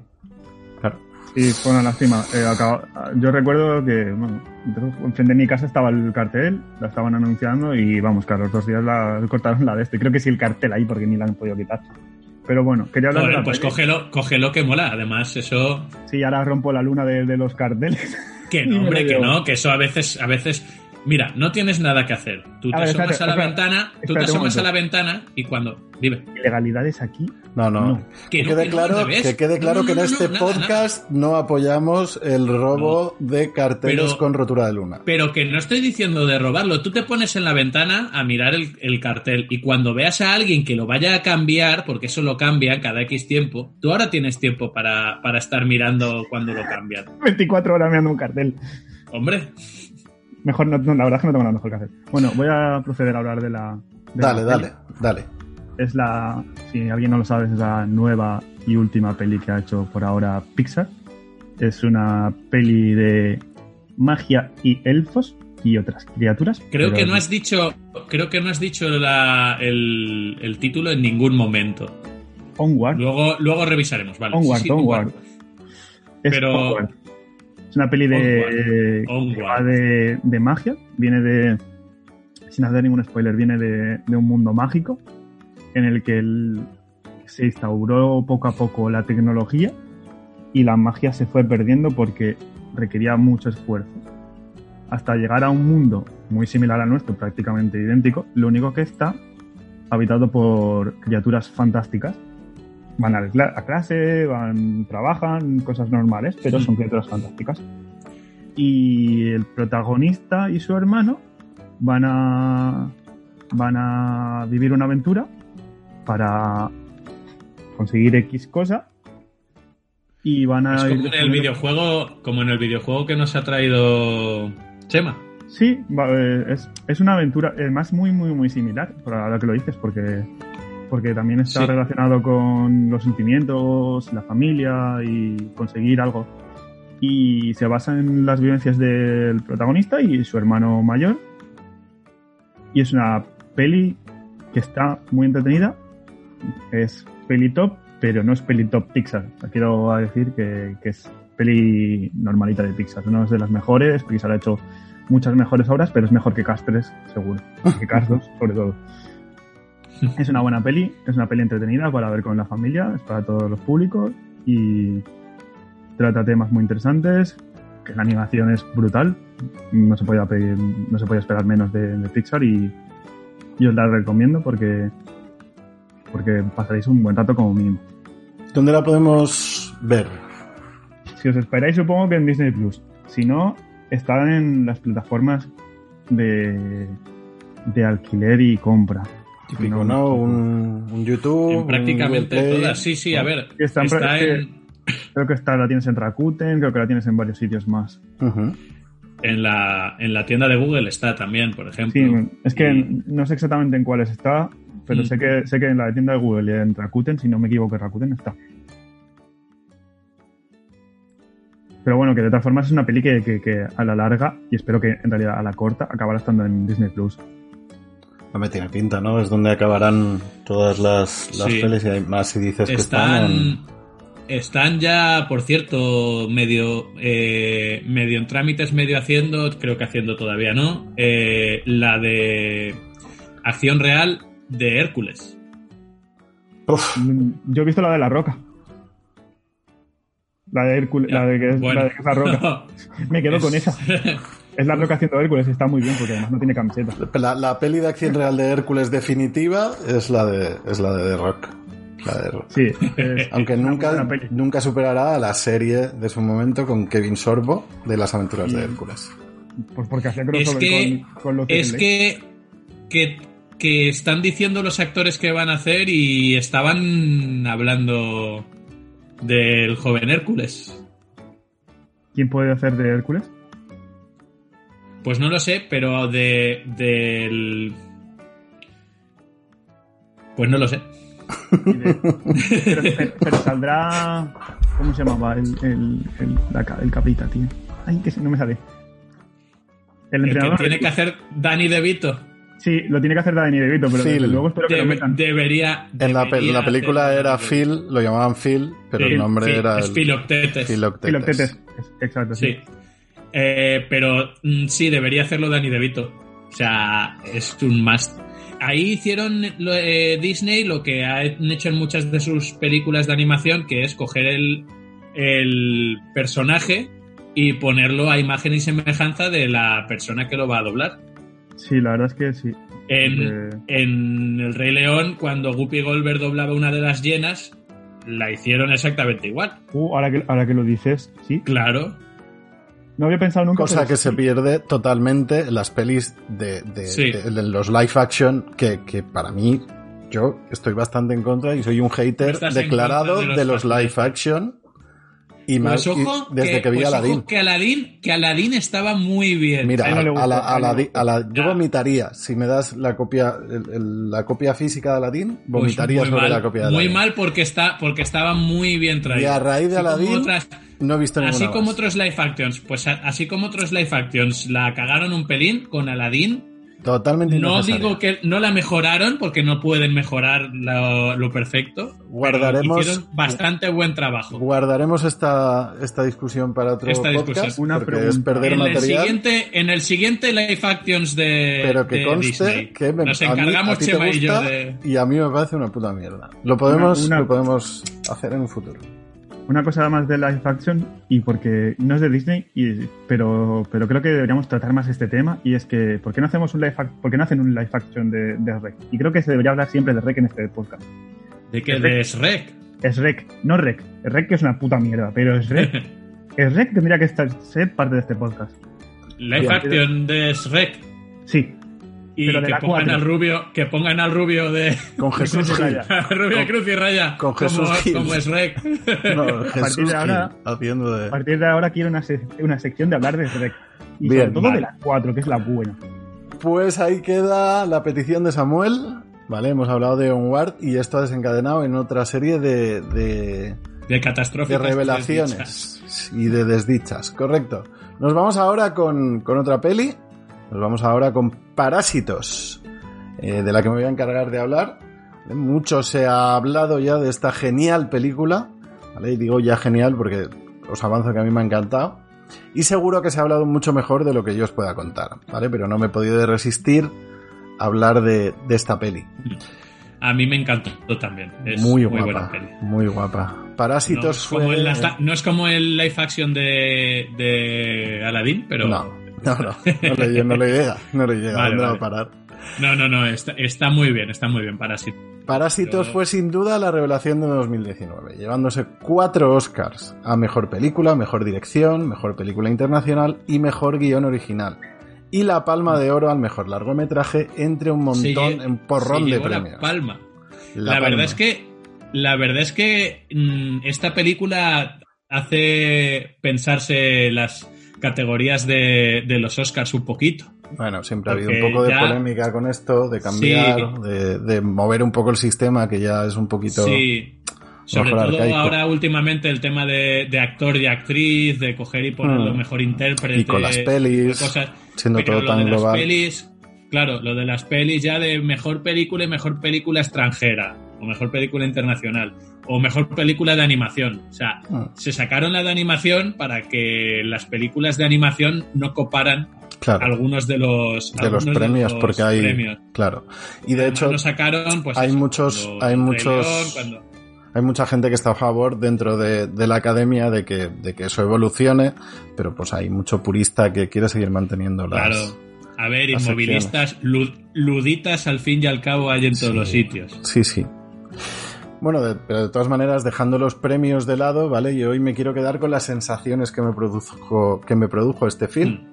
Claro. Y fue una lástima. Eh, acaba- yo recuerdo que bueno, enfrente de mi casa estaba el cartel, la estaban anunciando y vamos, que a los dos días la cortaron la de este. Creo que sí el cartel ahí porque ni la han podido quitar. Pero bueno, quería hablar de Joder, la pues peli. cógelo, cógelo que mola. Además, eso Sí, ahora rompo la luna de, de los carteles. Que no, hombre, que no, que eso a veces, a veces. Mira, no tienes nada que hacer. Tú te A ver, asomas espérate, a la espérate, ventana, tú te asomas a la ventana y cuando. Dime. Ilegalidades aquí. No, no. No. Que, no, quede que claro, que quede claro No, que no, en no, este nada, podcast no apoyamos el robo de carteles Pero- con rotura de luna. Pero que no estoy diciendo de robarlo. Tú te pones en la ventana a mirar el, el cartel y cuando veas a alguien que lo vaya a cambiar, porque eso lo cambia cada X tiempo, tú ahora tienes tiempo para, para estar mirando cuando lo cambian. 24 horas mirando un cartel. Hombre, Mejor no, no, la verdad es que no tengo nada mejor que hacer. Bueno, voy a proceder a hablar de la. de Dale, la dale, peli. dale. Es la. Si alguien no lo sabe, es la nueva y última peli que ha hecho por ahora Pixar. Es una peli de magia y elfos y otras criaturas. creo que no has dicho, creo que no has dicho la- el, el título en ningún momento. Onward. Luego, luego revisaremos, ¿vale? Onward, Sí, sí, Onward. Pero- Onward. Es una peli de, Onward, Onward. de, de magia. Viene de. Sin hacer ningún spoiler, viene de, de un mundo mágico en el que el- se instauró poco a poco la tecnología y la magia se fue perdiendo porque requería mucho esfuerzo. Hasta llegar a un mundo muy similar al nuestro, prácticamente idéntico, lo único que está habitado por criaturas fantásticas van a, cla- a clase, van, trabajan, cosas normales, pero son criaturas fantásticas. Y el protagonista y su hermano van a, van a vivir una aventura para conseguir X cosa y van a Es como en el videojuego, como en el videojuego que nos ha traído Chema. Sí, eh, es, es una aventura, además muy, muy, muy similar, por ahora que lo dices, porque, porque también está Sí. relacionado con los sentimientos, la familia y conseguir algo. Y se basa en las vivencias del protagonista y su hermano mayor. Y es una peli que está muy entretenida. Es peli top, pero no es peli top Pixar. O sea, quiero decir que, que es peli normalita de Pixar. No es de las mejores. Pixar ha hecho muchas mejores obras, pero es mejor que Cars 3, seguro. Que Cars 2, sobre todo. Es una buena peli, es una peli entretenida para ver con la familia, es para todos los públicos y trata temas muy interesantes, que la animación es brutal, no se podía pedir, no se podía esperar menos de, de Pixar y yo os la recomiendo porque porque pasaréis un buen rato como mínimo. ¿Dónde la podemos ver? Si os esperáis, supongo que en Disney Plus. Si no, está en las plataformas de, de alquiler y compra. Típico, No, ¿no? Un, un YouTube. En prácticamente todas. Sí, sí, a ver. Está en Está pra- en, Creo que está, la tienes en Rakuten, creo que la tienes en varios sitios más. En la, en la tienda de Google está también, por ejemplo. Sí, es que Y- no sé exactamente en cuáles está, pero Mm. sé que sé que en la tienda de Google y en Rakuten, si no me equivoco, en Rakuten está. Pero bueno, que de todas formas es una peli que, que- que a la larga, y espero que en realidad a la corta, acabará estando en Disney Plus. No me tiene pinta, ¿no? Es donde acabarán todas las, las Sí. pelis y hay más si dices que están. en- Están, ya, por cierto, medio, eh, medio en trámites, medio haciendo, creo que haciendo todavía no, eh, la de acción real de Hércules. Uf, Yo he visto la de La Roca. La de Hércules, la de que es, Bueno. la de que es La Roca. Me quedo con esa. Es La Roca haciendo Hércules, está muy bien porque además no tiene camiseta. la, la peli de acción real de Hércules definitiva es la de es la de The Rock. La de Rock. Sí, es Aunque una nunca, nunca superará a la serie de su momento con Kevin Sorbo de las aventuras de Hércules. Pues porque hacía Es crossover que- con, con los es que, que, que están diciendo los actores que van a hacer y estaban hablando del joven Hércules. ¿Quién puede hacer de Hércules? Pues no lo sé, pero de del pues no lo sé. De- pero, pero- pero saldrá. ¿Cómo se llamaba? El, el, el, la el capita, tío. Ay, que se- no me sale. El El que entrenador. tiene que hacer Danny DeVito Sí, lo tiene que hacer Danny DeVito, pero Phil. desde luego espero que lo metan. debería. En la, pe- debería la película era. Phil, lo llamaban Phil, pero Sí, el nombre sí, era es el Philoctetes. Philoctetes. Filoctetes. Es- Exacto, sí. Sí. Eh, pero mm, sí, debería hacerlo Danny DeVito. O sea, es un must. Ahí hicieron lo- eh, Disney lo que han hecho en muchas de sus películas de animación, que es coger el, el personaje y ponerlo a imagen y semejanza de la persona que lo va a doblar. Sí, la verdad es que sí. En, en El Rey León, cuando Guppy Goldberg doblaba una de las llenas, la hicieron exactamente igual. Uh, ahora, que, ahora que lo dices, sí. Claro. No había pensado nunca. Cosa que sí. se pierde totalmente en las pelis de, de- Sí. de- de los live action, que, que para mí, yo estoy bastante en contra y soy un hater declarado de de los, los live action. Y más Pues ojo, y desde que, que, vi pues ojo Aladdin. que Aladdin, que Aladdin estaba muy bien. Mira, A no a, la, a a la- yo vomitaría. Si me das la copia, el- el- la copia física de Aladdin, Pues vomitaría muy sobre mal, la copia de Muy Aladdin. mal porque está, porque estaba muy bien Y traído. a raíz de Así como Aladdin, otras- no he visto ninguna así como más. otros live actions, pues así como otros live actions la cagaron un pelín con Aladdin. Totalmente No digo que no la mejoraron porque no pueden mejorar lo, lo perfecto. Guardaremos- Hicieron bastante buen trabajo. Guardaremos esta, esta discusión para otro Esta podcast, discusión. Una es perder En el, material. siguiente, en el siguiente live actions de, pero que de conste Disney, que me- nos a, mí, encargamos Chema y yo gusta de... y a mí me parece una puta mierda. Lo podemos, Una- una- Lo podemos hacer en un futuro. Una cosa más de live action, y porque no es de Disney, y, pero, pero creo que deberíamos tratar más este tema, y es que, ¿por qué no hacemos un live ¿por qué no hacen un live action de, de Rec? Y creo que se debería hablar siempre de Rec en este podcast. ¿De qué? De Shrek. Es Rec, no Rec. Rec que es una puta mierda, pero es Rec. es Rec tendría que estar, ser parte de este podcast. Live action de Shrek. Sí, Y Pero de que la pongan cuatro. al rubio, que pongan al rubio de Con Jesús Cruz y. Raya. rubio Con- Cruz y Raya. con como, Jesús Gil. como Shrek. No, Jesús de ahora- haciendo de... A partir de ahora quiero una, sec- una sección de hablar de Shrek. Y Bien, sobre todo vale. de la 4, que es la buena. Pues ahí queda la petición de Samuel. Vale, hemos hablado de Onward y esto ha desencadenado en otra serie de, de, De catástrofe. de revelaciones y de desdichas. Correcto. Nos vamos ahora con, con otra peli. Nos vamos ahora con Parásitos, eh, de la que me voy a encargar de hablar. Mucho se ha hablado ya de esta genial película. ¿vale? Y digo ya genial porque os avanzo que a mí me ha encantado. Y seguro que se ha hablado mucho mejor de lo que yo os pueda contar, ¿vale? Pero no me he podido resistir a hablar de, de esta peli. A mí me encantó también. Es muy muy, guapa, buena peli. muy guapa. No Parásitos es, como fue... el, no es como el live action de, de Aladdin, pero. No, no, no, no le, no le llega, no le llega, Vale, ¿dónde va a parar? No, no, no, está, está muy bien, está muy bien. Parásitos Yo- fue sin duda la revelación de 2019, llevándose cuatro Oscars a Mejor Película, Mejor Dirección, Mejor Película Internacional y Mejor Guión Original. Y la Palma de Oro al Mejor Largometraje entre un montón, Se un porrón de premios. La palma. La La, Palma. verdad es que. La verdad es que mm, esta película hace pensarse las categorías de, de los Oscars un poquito. Bueno, siempre ha habido un poco de ya- polémica con esto, de cambiar, Sí. de, de mover un poco el sistema, que ya es un poquito... Sí. Sobre todo arcaico. ahora últimamente el tema de, de actor y actriz, de coger y ponerlo Mm. mejor intérprete. Y con las pelis, cosas. siendo Pero todo lo tan de las global. pelis, claro, lo de las pelis ya de mejor película y mejor película extranjera, o mejor película internacional, o mejor película de animación. O sea, Mm, se sacaron la de animación para que las películas de animación no coparan claro, algunos de los, de los premios, los porque hay... premios. Claro. Y de hecho, no sacaron, pues hay eso, muchos- hay muchos- León, cuando- hay mucha gente que está a favor dentro de, de la academia de que, de que eso evolucione, pero pues hay mucho purista que quiere seguir manteniendo las... Claro. A ver, inmovilistas, lud- luditas al fin y al cabo hay en todos Sí. los sitios. Sí, sí. Bueno, de, pero de todas maneras, dejando los premios de lado, ¿vale? Y hoy me quiero quedar con las sensaciones que me produjo, que me produjo este film. Mm.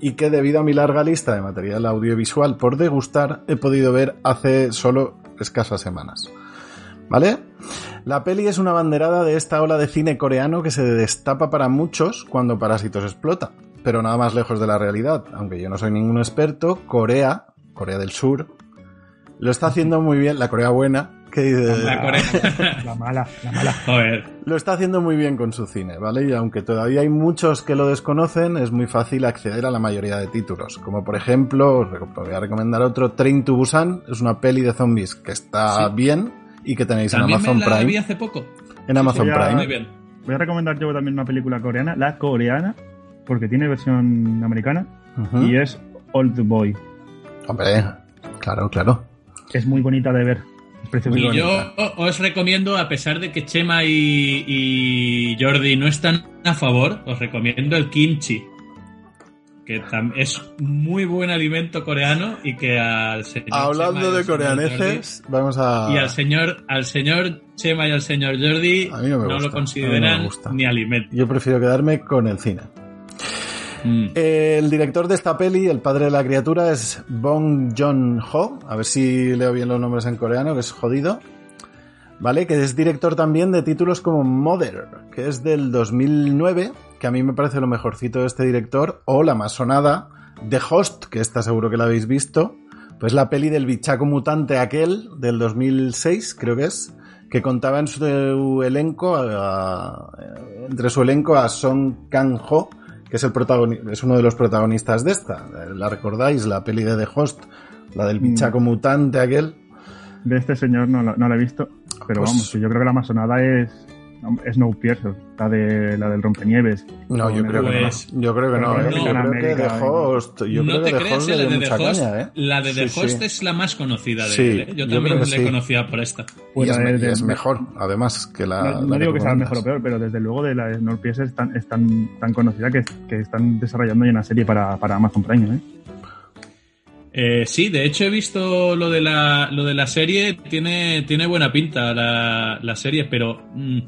Y que debido a mi larga lista de material audiovisual por degustar, he podido ver hace solo escasas semanas. ¿Vale? La peli es una banderada de esta ola de cine coreano que se destapa para muchos cuando Parásitos explota. Pero nada más lejos de la realidad. Aunque yo no soy ningún experto, Corea, Corea del Sur, lo está haciendo muy bien, la Corea buena, La Corea. La mala, la mala. Joder. lo está haciendo muy bien con su cine, ¿vale? Y aunque todavía hay muchos que lo desconocen, es muy fácil acceder a la mayoría de títulos. Como por ejemplo, os voy a recomendar otro, Train to Busan, es una peli de zombies que está Sí. bien y que tenéis en Amazon me la vi Prime. hace poco. En Amazon sí, Prime. Muy bien. Voy a recomendar yo también una película coreana, la coreana, porque tiene versión americana y es Old Boy. Hombre, claro, claro. Es muy bonita de ver. Y yo os recomiendo, a pesar de que Chema y, y Jordi no están a favor, os recomiendo el kimchi. Que es muy buen alimento coreano y que al señor Hablando de señor coreaneces, vamos a... Jordi- y al señor, al señor Chema y al señor Jordi A mí no me gusta, lo no consideran me gusta. ni alimento. Yo prefiero quedarme con el cine. Mm. El director de esta peli, el padre de la criatura, es Bong Joon-ho. A ver si leo bien los nombres en coreano, que es jodido. ¿Vale? Que es director también de títulos como Mother, que es del 2009, que a mí me parece lo mejorcito de este director, o la más sonada, The Host, que está seguro que la habéis visto, pues la peli del bichaco mutante aquel, del 2006, creo que es, que contaba en su elenco, entre su elenco a Song Kang-ho, que es, el es uno de los protagonistas de esta. ¿La recordáis? La peli de The Host, la del bichaco mutante aquel. De este señor no, la- no la he visto, pero Pues- vamos, yo creo que la más sonada es Snowpiercer, la, de, la del rompenieves. No, yo creo que no. Pues- Yo creo que no. ¿eh? no, Yo creo que The Host. Yo no creo te que The Host la de The Host, caña, ¿eh? la de The Sí, Host sí. es la más conocida de Sí, él. ¿eh? Yo, yo también le conocía por esta. Y Fuera es, de- y de- es mejor, además, que la. no, la no digo que sea recomiendas. mejor o peor, pero desde luego de la de Snowpiercer es tan, es tan, tan conocida que, que están desarrollando ya una serie para, para Amazon Prime, ¿eh? Eh, sí, de hecho he visto lo de la, lo de la serie, tiene, tiene buena pinta la, la serie, pero mm,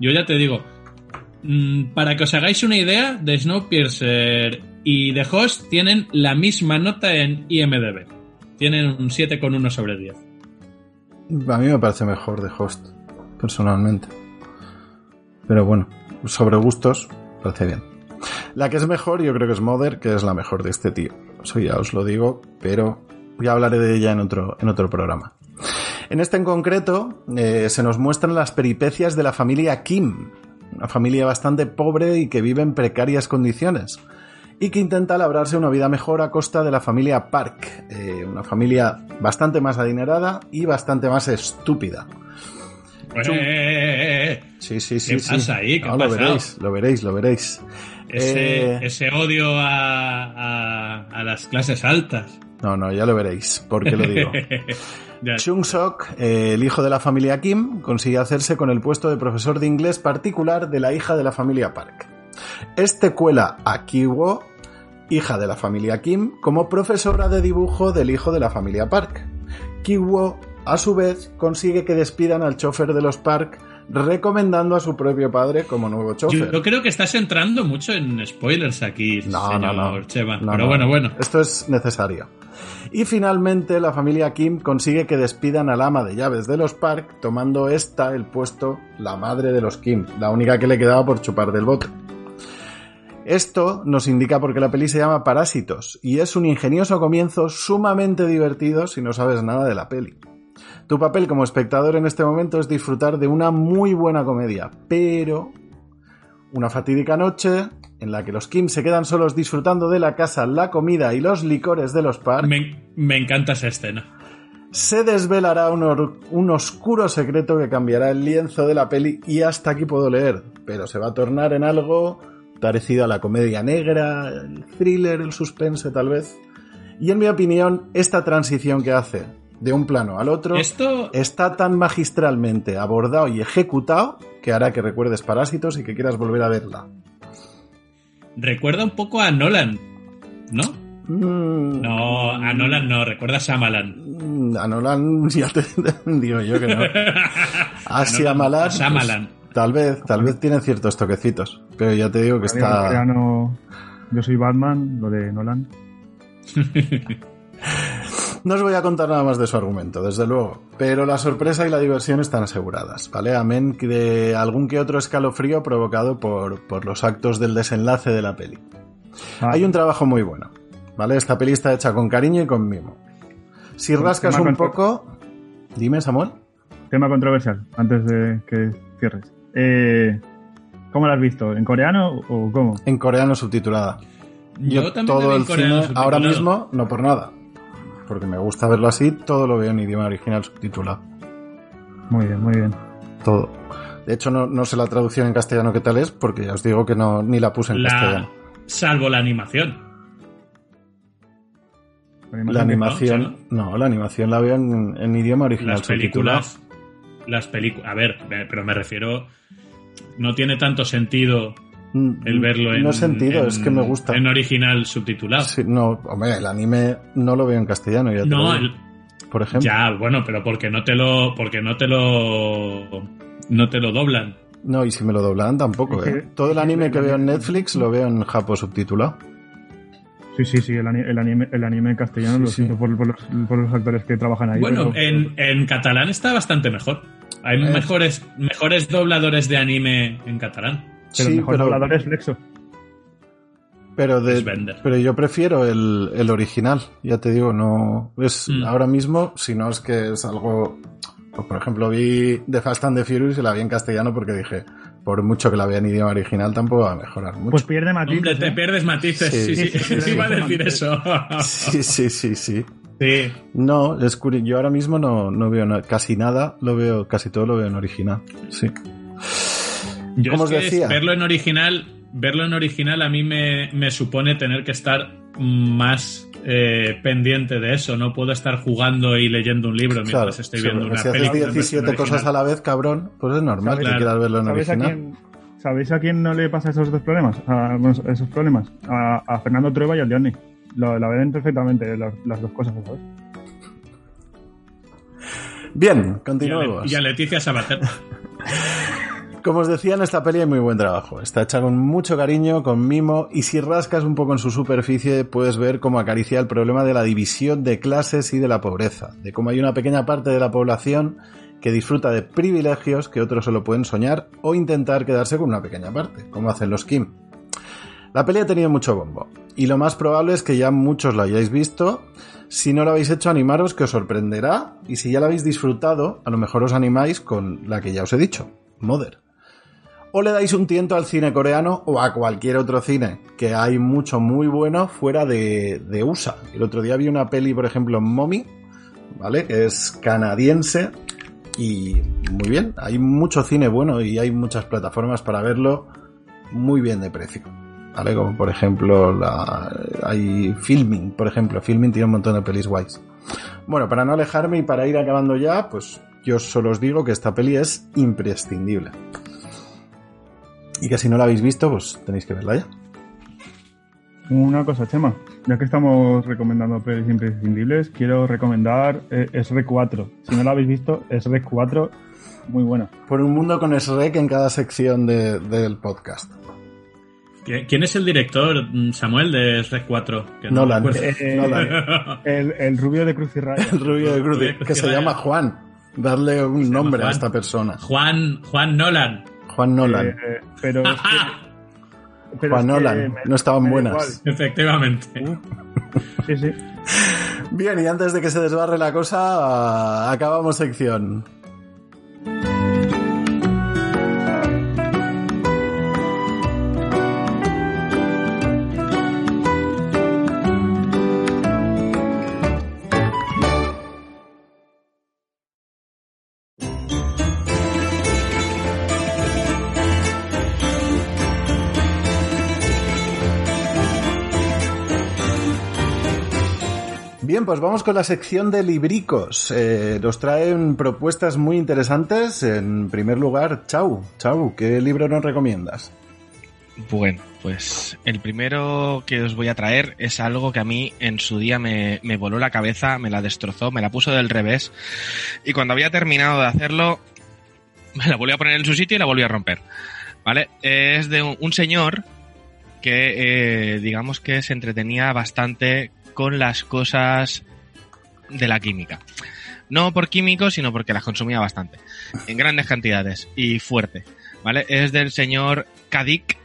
yo ya te digo, mm, para que os hagáis una idea, de Snowpiercer y The Host tienen la misma nota en IMDB. tienen un 7,1 sobre 10. A mí me parece mejor de Host, personalmente. Pero bueno, sobre gustos, parece bien. La que es mejor, yo creo que es Mother, que es la mejor de este tío. Eso ya os lo digo, pero ya hablaré de ella en otro, en otro programa. En este en concreto, eh, se nos muestran las peripecias de la familia Kim, una familia bastante pobre y que vive en precarias condiciones, y que intenta labrarse una vida mejor a costa de la familia Park, eh, una familia bastante más adinerada y bastante más estúpida. Eh, eh, Sí, sí, sí. ¿Qué sí. pasa ahí? ¿Qué No, ha lo veréis, lo veréis, lo veréis. Ese, Eh, ese odio a, a, a las clases altas. No, no, ya lo veréis. ¿Por qué lo digo? Chung Sok, eh, el hijo de la familia Kim, consigue hacerse con el puesto de profesor de inglés particular de la hija de la familia Park. Este cuela a Kiwo, hija de la familia Kim, como profesora de dibujo del hijo de la familia Park. Kiwo, a su vez, consigue que despidan al chofer de los Park, recomendando a su propio padre como nuevo chofer. yo creo que estás entrando mucho en spoilers aquí, No, señor no, no. Cheva. No, Pero no. bueno, bueno. Esto es necesario. Y finalmente la familia Kim consigue que despidan al ama de llaves de los Park, tomando esta el puesto la madre de los Kim, la única que le quedaba por chupar del bote. Esto nos indica por qué la peli se llama Parásitos, y es un ingenioso comienzo sumamente divertido si no sabes nada de la peli. Tu papel como espectador en este momento es disfrutar de una muy buena comedia, pero una fatídica noche en la que los Kim se quedan solos disfrutando de la casa, la comida y los licores de los Park, Me, me encanta esa escena. se desvelará un, or- un oscuro secreto que cambiará el lienzo de la peli y hasta aquí puedo leer, pero se va a tornar en algo parecido a la comedia negra, el thriller, el suspense tal vez. Y en mi opinión, esta transición que hace de un plano al otro Esto, está tan magistralmente abordado y ejecutado que hará que recuerdes Parásitos y que quieras volver a verla. recuerda un poco a Nolan, ¿no? Mm, No, a Nolan no, recuerda a Shyamalan. mm, A Nolan ya te digo yo que no. A Shyamalan, pues, Shyamalan. tal vez, tal vez tiene ciertos toquecitos, pero ya te digo que está... Yo soy Batman, lo de Nolan. No os voy a contar nada más de su argumento, desde luego, pero la sorpresa y la diversión están aseguradas, ¿vale? Amén de algún que otro escalofrío provocado por, por los actos del desenlace de la peli. Ah, Hay un trabajo muy bueno, ¿vale? Esta peli está hecha con cariño y con mimo. Si rascas un poco... Dime, Samuel. Tema controversial, antes de que cierres. Eh, ¿Cómo lo has visto? ¿En coreano o cómo? En coreano subtitulada. Yo, Yo también todo la el coreano cine, ahora mismo, no por nada. Porque me gusta verlo así, todo lo veo en idioma original subtitulado. Muy bien, muy bien. Todo. De hecho, no, no sé la traducción en castellano qué tal es, porque ya os digo que no ni la puse en La, castellano. salvo la animación. La animación, ¿no? no, la animación la veo en, en idioma original Las subtitulado. películas. Las películas. A ver, pero me refiero. No tiene tanto sentido el verlo en. No sentido, en- es que me gusta. En original subtitulado. Sí, no, hombre, el anime no lo veo en castellano, ya te lo no, digo. el- por ejemplo. ya, bueno, pero porque no te lo. Porque no te lo. No te lo doblan. No, y si me lo doblan tampoco, ¿eh? Todo el anime que veo en anime- Netflix lo veo en japo subtitulado. Sí, sí, sí, el, ani- el anime, el anime en castellano, Sí, lo sí. siento por, por los, por los actores que trabajan ahí. Bueno, pero- en, en catalán está bastante mejor. Hay Eh. mejores, mejores dobladores de anime en catalán. Pero el sí, mejor pero, doblador es Flexo. pero, de- pero yo prefiero el, el original, ya te digo, no es Mm. ahora mismo, si no es que es algo, pues, por ejemplo, vi The Fast and the Furious y la vi en castellano porque dije, por mucho que la vea en idioma original tampoco va a mejorar mucho. Pues pierde matices. Hombre, te ¿eh? pierdes matices. Sí. Sí, sí, Sí, sí, sí, iba a decir eso. sí, sí, sí, sí. Sí. No, es curi- yo ahora mismo no, no veo na- casi nada, lo veo, casi todo lo veo en original. Sí. Yo Como es os que decía. verlo en original, verlo en original a mí me, me supone tener que estar más eh, pendiente de eso. No puedo estar jugando y leyendo un libro mientras Claro, estoy viendo una si película. en 17 versión cosas a la vez, cabrón, pues es normal que Claro. quieras verlo en ¿Sabéis a, original. quién, ¿Sabéis a quién no le pasa esos dos problemas? A, bueno, esos problemas. A, a Fernando Trueba y a Johnny. Lo, la ven perfectamente las, las dos cosas, ¿sabes? Bien, Y a, Le- y a Leticia Sabater. Como os decía, en esta peli hay muy buen trabajo. Está hecha con mucho cariño, con mimo, y si rascas un poco en su superficie puedes ver cómo acaricia el problema de la división de clases y de la pobreza, de cómo hay una pequeña parte de la población que disfruta de privilegios que otros solo pueden soñar o intentar quedarse con una pequeña parte, como hacen los Kim. La peli ha tenido mucho bombo, y lo más probable es que ya muchos lo hayáis visto. Si no lo habéis hecho, animaros que os sorprenderá, y si ya la habéis disfrutado, a lo mejor os animáis con la que ya os he dicho, Mother o le dais un tiento al cine coreano o a cualquier otro cine, que hay mucho muy bueno fuera de, USA. El otro día vi una peli, por ejemplo, Mommy, ¿vale? Que es canadiense y muy bien, hay mucho cine bueno y hay muchas plataformas para verlo muy bien de precio. ¿Vale? Como por ejemplo, la, hay Filming, por ejemplo. Filming tiene un montón de pelis guays. Bueno, para no alejarme y para ir acabando ya, pues yo solo os digo que esta peli es imprescindible. Y que si no la habéis visto, pues tenéis que verla ya. Una cosa, Chema. Ya que estamos recomendando pelis imprescindibles, quiero recomendar eh, SREC 4. Si no la habéis visto, SREC 4, muy buena. Por un mundo con SREC en cada sección del podcast. ¿Quién es el director, Samuel, de SREC 4? Nolan. Eh, Nolan. El, rubio de Cruz y Raya. El rubio de Cruz y Que se llama Juan. Darle un nombre a esta persona. Juan, Juan Nolan. Juan Nolan. Eh, pero Juan Nolan, no estaban buenas. Efectivamente. Sí, sí. Bien, y antes de que se desbarre la cosa, acabamos sección. Pues vamos con la sección de libricos. Eh, nos traen propuestas muy interesantes. En primer lugar, Chau. Chau, ¿qué libro nos recomiendas? Bueno, pues el primero que os voy a traer es algo que a mí en su día me, me voló la cabeza, me la destrozó, me la puso del revés. Y cuando había terminado de hacerlo, me la volví a poner en su sitio y la volví a romper. ¿Vale? Es de un, señor que, eh, digamos que se entretenía bastante con las cosas de la química. No por químicos, sino porque las consumía bastante, en grandes cantidades y fuerte. ¿Vale? Es del señor Kadik,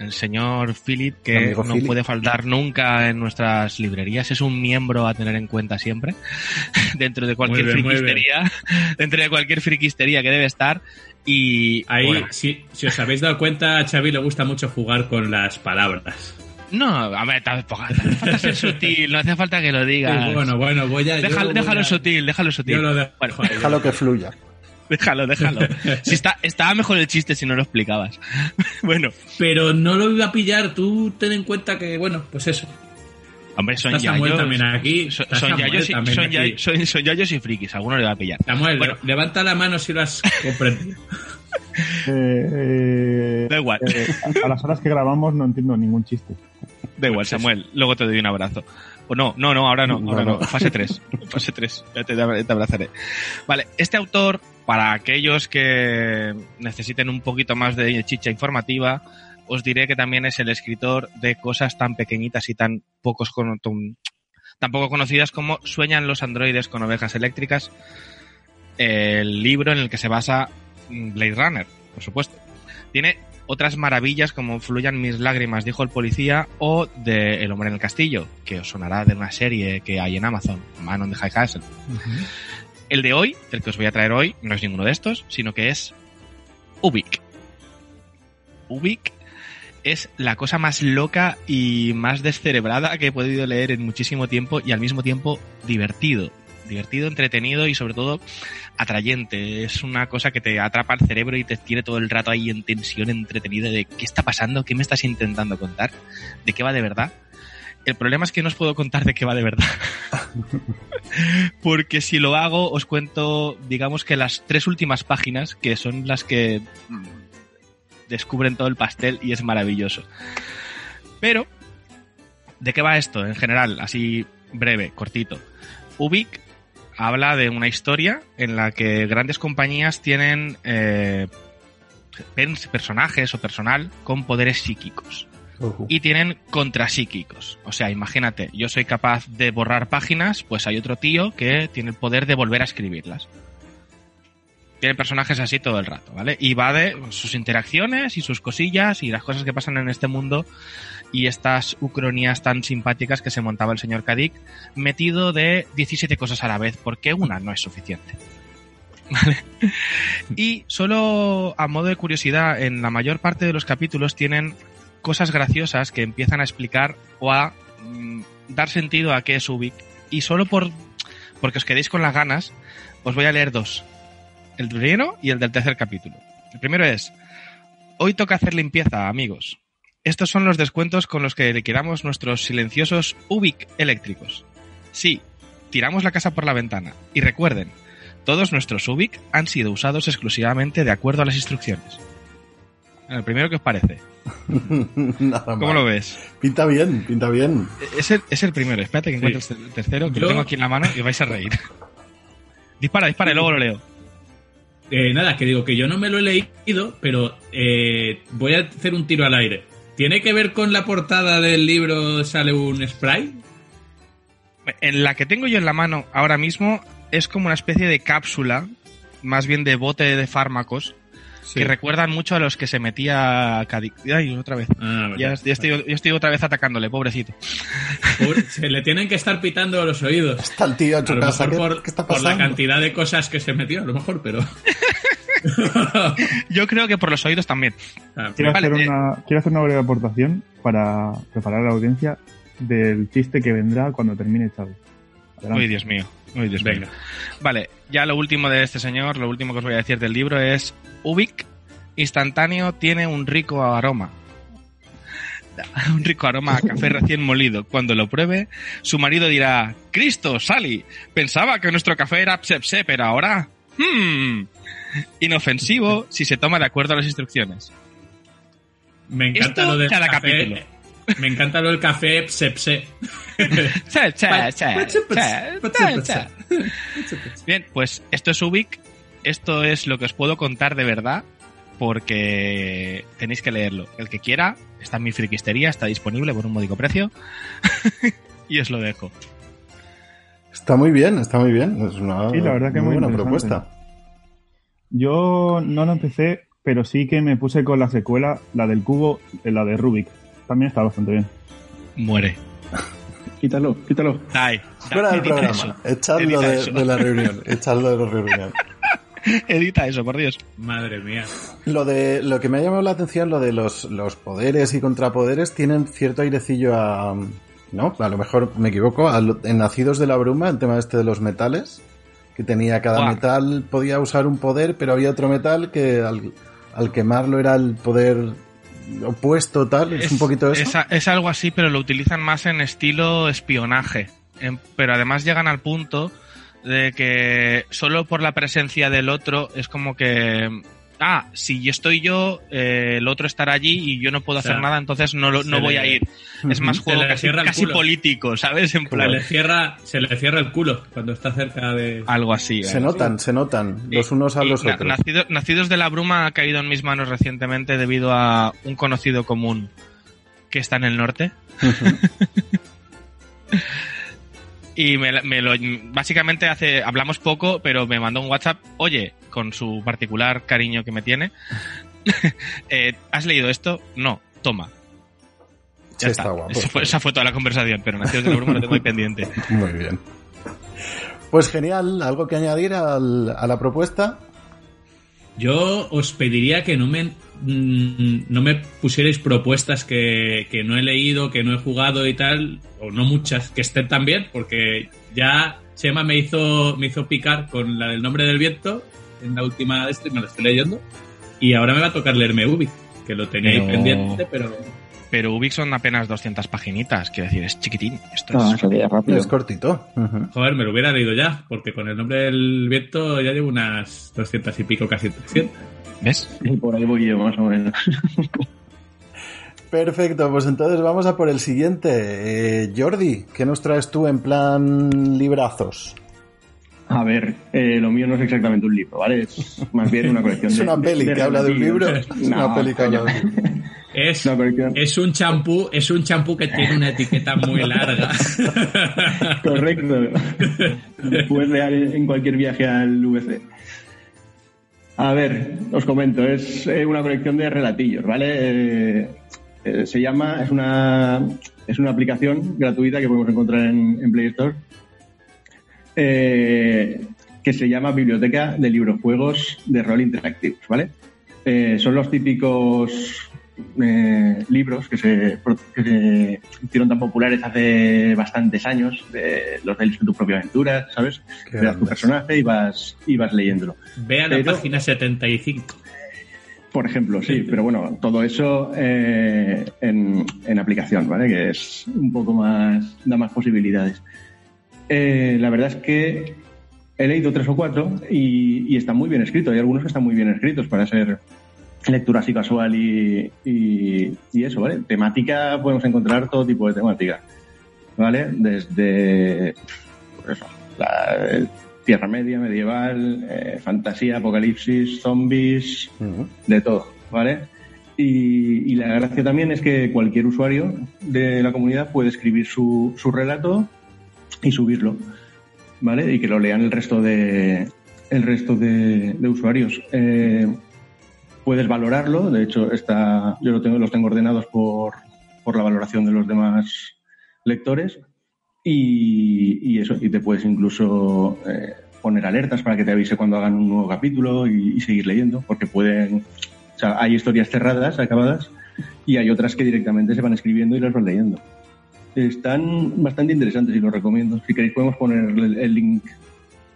el señor Philip, que no puede faltar nunca en nuestras librerías. Es un miembro a tener en cuenta siempre. dentro de cualquier friquistería. Dentro de cualquier friquistería que debe estar. Y. Ahí, si, si os habéis dado cuenta, a Xavi le gusta mucho jugar con las palabras. No, a ver, tampoco hace falta ser sutil, no hace falta que lo digas. bueno, bueno, voy a. Déjalo, déjalo sutil, déjalo sutil. déjalo que fluya. Déjalo, déjalo. Si está, estaba mejor el chiste si no lo explicabas. bueno. Pero no lo iba a pillar, tú ten en cuenta que, bueno, pues eso. Hombre, son yayos. también aquí. Son, yayos, y, son, son, yayos y frikis, alguno le va a pillar. Samuel, bueno. levanta la mano si lo has comprendido. Eh, eh, da igual. Eh, a, las horas que grabamos no entiendo ningún chiste. Da igual, Samuel. Luego te doy un abrazo. O no, no, no, ahora no, ahora no. Fase 3. Fase 3. Ya te, te abrazaré. Vale, este autor, para aquellos que necesiten un poquito más de chicha informativa, os diré que también es el escritor de cosas tan pequeñitas y tan pocos tan poco conocidas como Sueñan los androides con ovejas eléctricas, el libro en el que se basa Blade Runner, por supuesto. Tiene otras maravillas como Fluyan mis lágrimas, dijo el policía, o de El hombre en el castillo, que os sonará de una serie que hay en Amazon, Man on the High Castle. El de hoy, el que os voy a traer hoy, no es ninguno de estos, sino que es Ubik. Ubik es la cosa más loca y más descerebrada que he podido leer en muchísimo tiempo y al mismo tiempo divertido divertido, entretenido y sobre todo atrayente. Es una cosa que te atrapa el cerebro y te tiene todo el rato ahí en tensión, entretenido de qué está pasando, qué me estás intentando contar, de qué va de verdad. El problema es que no os puedo contar de qué va de verdad. Porque si lo hago, os cuento, digamos que las tres últimas páginas, que son las que descubren todo el pastel y es maravilloso. Pero, ¿de qué va esto en general? Así breve, cortito. Ubik habla de una historia en la que grandes compañías tienen eh, pers- personajes o personal con poderes psíquicos y tienen contrapsíquicos. O sea, imagínate, yo soy capaz de borrar páginas, pues hay otro tío que tiene el poder de volver a escribirlas. Tiene personajes así todo el rato, ¿vale? Y va de sus interacciones y sus cosillas y las cosas que pasan en este mundo y estas ucronías tan simpáticas que se montaba el señor Kadik, metido de 17 cosas a la vez, porque una no es suficiente. ¿Vale? Y solo a modo de curiosidad, en la mayor parte de los capítulos tienen cosas graciosas que empiezan a explicar o a mm, dar sentido a qué es Ubik. Y solo por porque os quedéis con las ganas, os voy a leer dos. El primero y el del tercer capítulo. El primero es, hoy toca hacer limpieza, amigos. Estos son los descuentos con los que liquidamos nuestros silenciosos Ubik eléctricos. Sí, tiramos la casa por la ventana. Y recuerden, todos nuestros Ubik han sido usados exclusivamente de acuerdo a las instrucciones. El primero que os parece. Nada ¿Cómo mal. lo ves? Pinta bien, pinta bien. Es el, es el primero. Espérate que encuentres el tercero, que Yo- lo tengo aquí en la mano y os vais a reír. dispara, dispara y luego lo leo. Eh, nada, que digo que yo no me lo he leído, pero eh, voy a hacer un tiro al aire. ¿Tiene que ver con la portada del libro sale un spray? En la que tengo yo en la mano ahora mismo es como una especie de cápsula, más bien de bote de fármacos, Sí. que recuerdan mucho a los que se metía. Ay, otra vez. Ah, vale. Ya, ya estoy, ya estoy otra vez atacándole, pobrecito. Pobre- Se le tienen que estar pitando los oídos. Está el tío a A lo casa. mejor ¿Qué, por, qué está por la cantidad de cosas que se metió, a lo mejor, pero... Yo creo que por los oídos también. Ah, Quiero, Vale, hacer eh. una, quiero hacer una breve aportación para preparar a la audiencia del chiste que vendrá cuando termine Chávez. Adelante. Uy, Dios mío. Uy, Dios mío. Venga. Vale, ya lo último de este señor, lo último que os voy a decir del libro es Ubik instantáneo tiene un rico aroma. Un rico aroma a café recién molido. Cuando lo pruebe, su marido dirá, Cristo, Sally, pensaba que nuestro café era psepse, pero ahora... Hmm, inofensivo si se toma de acuerdo a las instrucciones. Me encanta Esto lo cada café. capítulo. Me encanta lo del café che. Bien, pues esto es Ubik. Esto es lo que os puedo contar de verdad. Porque tenéis que leerlo. El que quiera, está en mi friquistería, está disponible por un módico precio. y os lo dejo. Está muy bien, está muy bien. Es una Sí, la verdad que muy buena propuesta. Yo no lo empecé, pero sí que me puse con la secuela, la del cubo, la de Rubik. También está bastante bien. Muere. Quítalo, quítalo. Dai, Fuera del programa. eso. Echadlo de, la reunión. Echadlo de la reunión. Edita eso, por Dios. Madre mía. Lo de lo que me ha llamado la atención, lo de los, los poderes y contrapoderes, tienen cierto airecillo a. ¿No? A lo mejor me equivoco. a en Nacidos de la Bruma, el tema este de los metales, que tenía cada Buah. metal, podía usar un poder, pero había otro metal que al, al quemarlo era el poder opuesto, tal. Es, un poquito eso. Es, es algo así, pero lo utilizan más en estilo espionaje. En- pero además llegan al punto de que solo por la presencia del otro es como que. Ah, si yo estoy yo, eh, el otro estará allí y yo no puedo O sea, hacer nada, entonces no, no voy le- a ir. Es más juego casi, casi político, ¿sabes? En Se le, cierra, se le cierra el culo cuando está cerca de... algo así. Se notan, se notan, los Y- unos a los otros. nacido- Nacidos de la Bruma ha caído en mis manos recientemente debido a un conocido común que está en el norte. y me, me lo básicamente hace hablamos poco, pero me mandó un WhatsApp, oye, con su particular cariño que me tiene. eh, ¿Has leído esto? No, toma. Sí, está guapo. Esa fue, esa fue toda la conversación, pero Nacidos de la Bruma lo tengo ahí pendiente. Muy bien. Pues genial, ¿algo que añadir al- a la propuesta? Yo os pediría que no me mm, no me pusierais propuestas que, que no he leído, que no he jugado y tal, o no muchas, que estén también, porque ya Chema me hizo, me hizo picar con la del nombre del viento en la última de este, me la estoy leyendo, y ahora me va a tocar leerme Ubi, que lo tenía ahí Pero- pendiente, pero Pero Ubik son apenas 200 paginitas, quiero decir, es chiquitín. Esto es... rápido. Es cortito. Joder, me lo hubiera leído ya, porque con el nombre del viento ya llevo unas 200 y pico, casi 300. ¿Ves? Y por ahí voy yo, más o menos. Perfecto, pues entonces vamos a por el siguiente. Eh, Jordi, ¿qué nos traes tú en plan librazos? A ver, eh, lo mío no es exactamente un libro, ¿vale? Es más bien una colección Es de. una peli de que habla de un libro. Es una peli que habla de un libro. Es, un champú, es un champú que tiene una etiqueta muy larga. Correcto. Puedes leer en cualquier viaje al VC. A ver, os comento, es eh, una colección de relatillos, ¿vale? Eh, eh, se llama, es una, es una aplicación gratuita que podemos encontrar en, Play Store, que se llama Biblioteca de Libros Juegos de Rol Interactivos, ¿vale? Son los típicos eh, libros que se, que se hicieron tan populares hace bastantes años, de los de tu propia aventura, ¿sabes? Qué Creas tu personaje y vas, y vas leyéndolo. Ve a la Pero- página 75. Por ejemplo, sí, pero bueno, todo eso eh, en, en aplicación, ¿vale? Que es un poco más, da más posibilidades. Eh, la verdad es que he leído tres o cuatro y, y están muy bien escritos. Hay algunos que están muy bien escritos para ser lectura así casual y, y, y eso, ¿vale? Temática, podemos encontrar todo tipo de temática, ¿vale? Desde, pues eso, la, eh, Tierra Media, medieval, eh, fantasía, apocalipsis, zombies, de todo, ¿vale? Y, y la gracia también es que cualquier usuario de la comunidad puede escribir su, su relato y subirlo, ¿vale? Y que lo lean el resto de el resto de, de usuarios. Eh, puedes valorarlo, de hecho está, yo lo tengo, los tengo ordenados por, por la valoración de los demás lectores y, eso, y te puedes incluso eh, poner alertas para que te avise cuando hagan un nuevo capítulo y, seguir leyendo, porque pueden, o sea, hay historias cerradas, acabadas, y hay otras que directamente se van escribiendo y las vas leyendo. Están bastante interesantes y los recomiendo. Si queréis podemos poner el link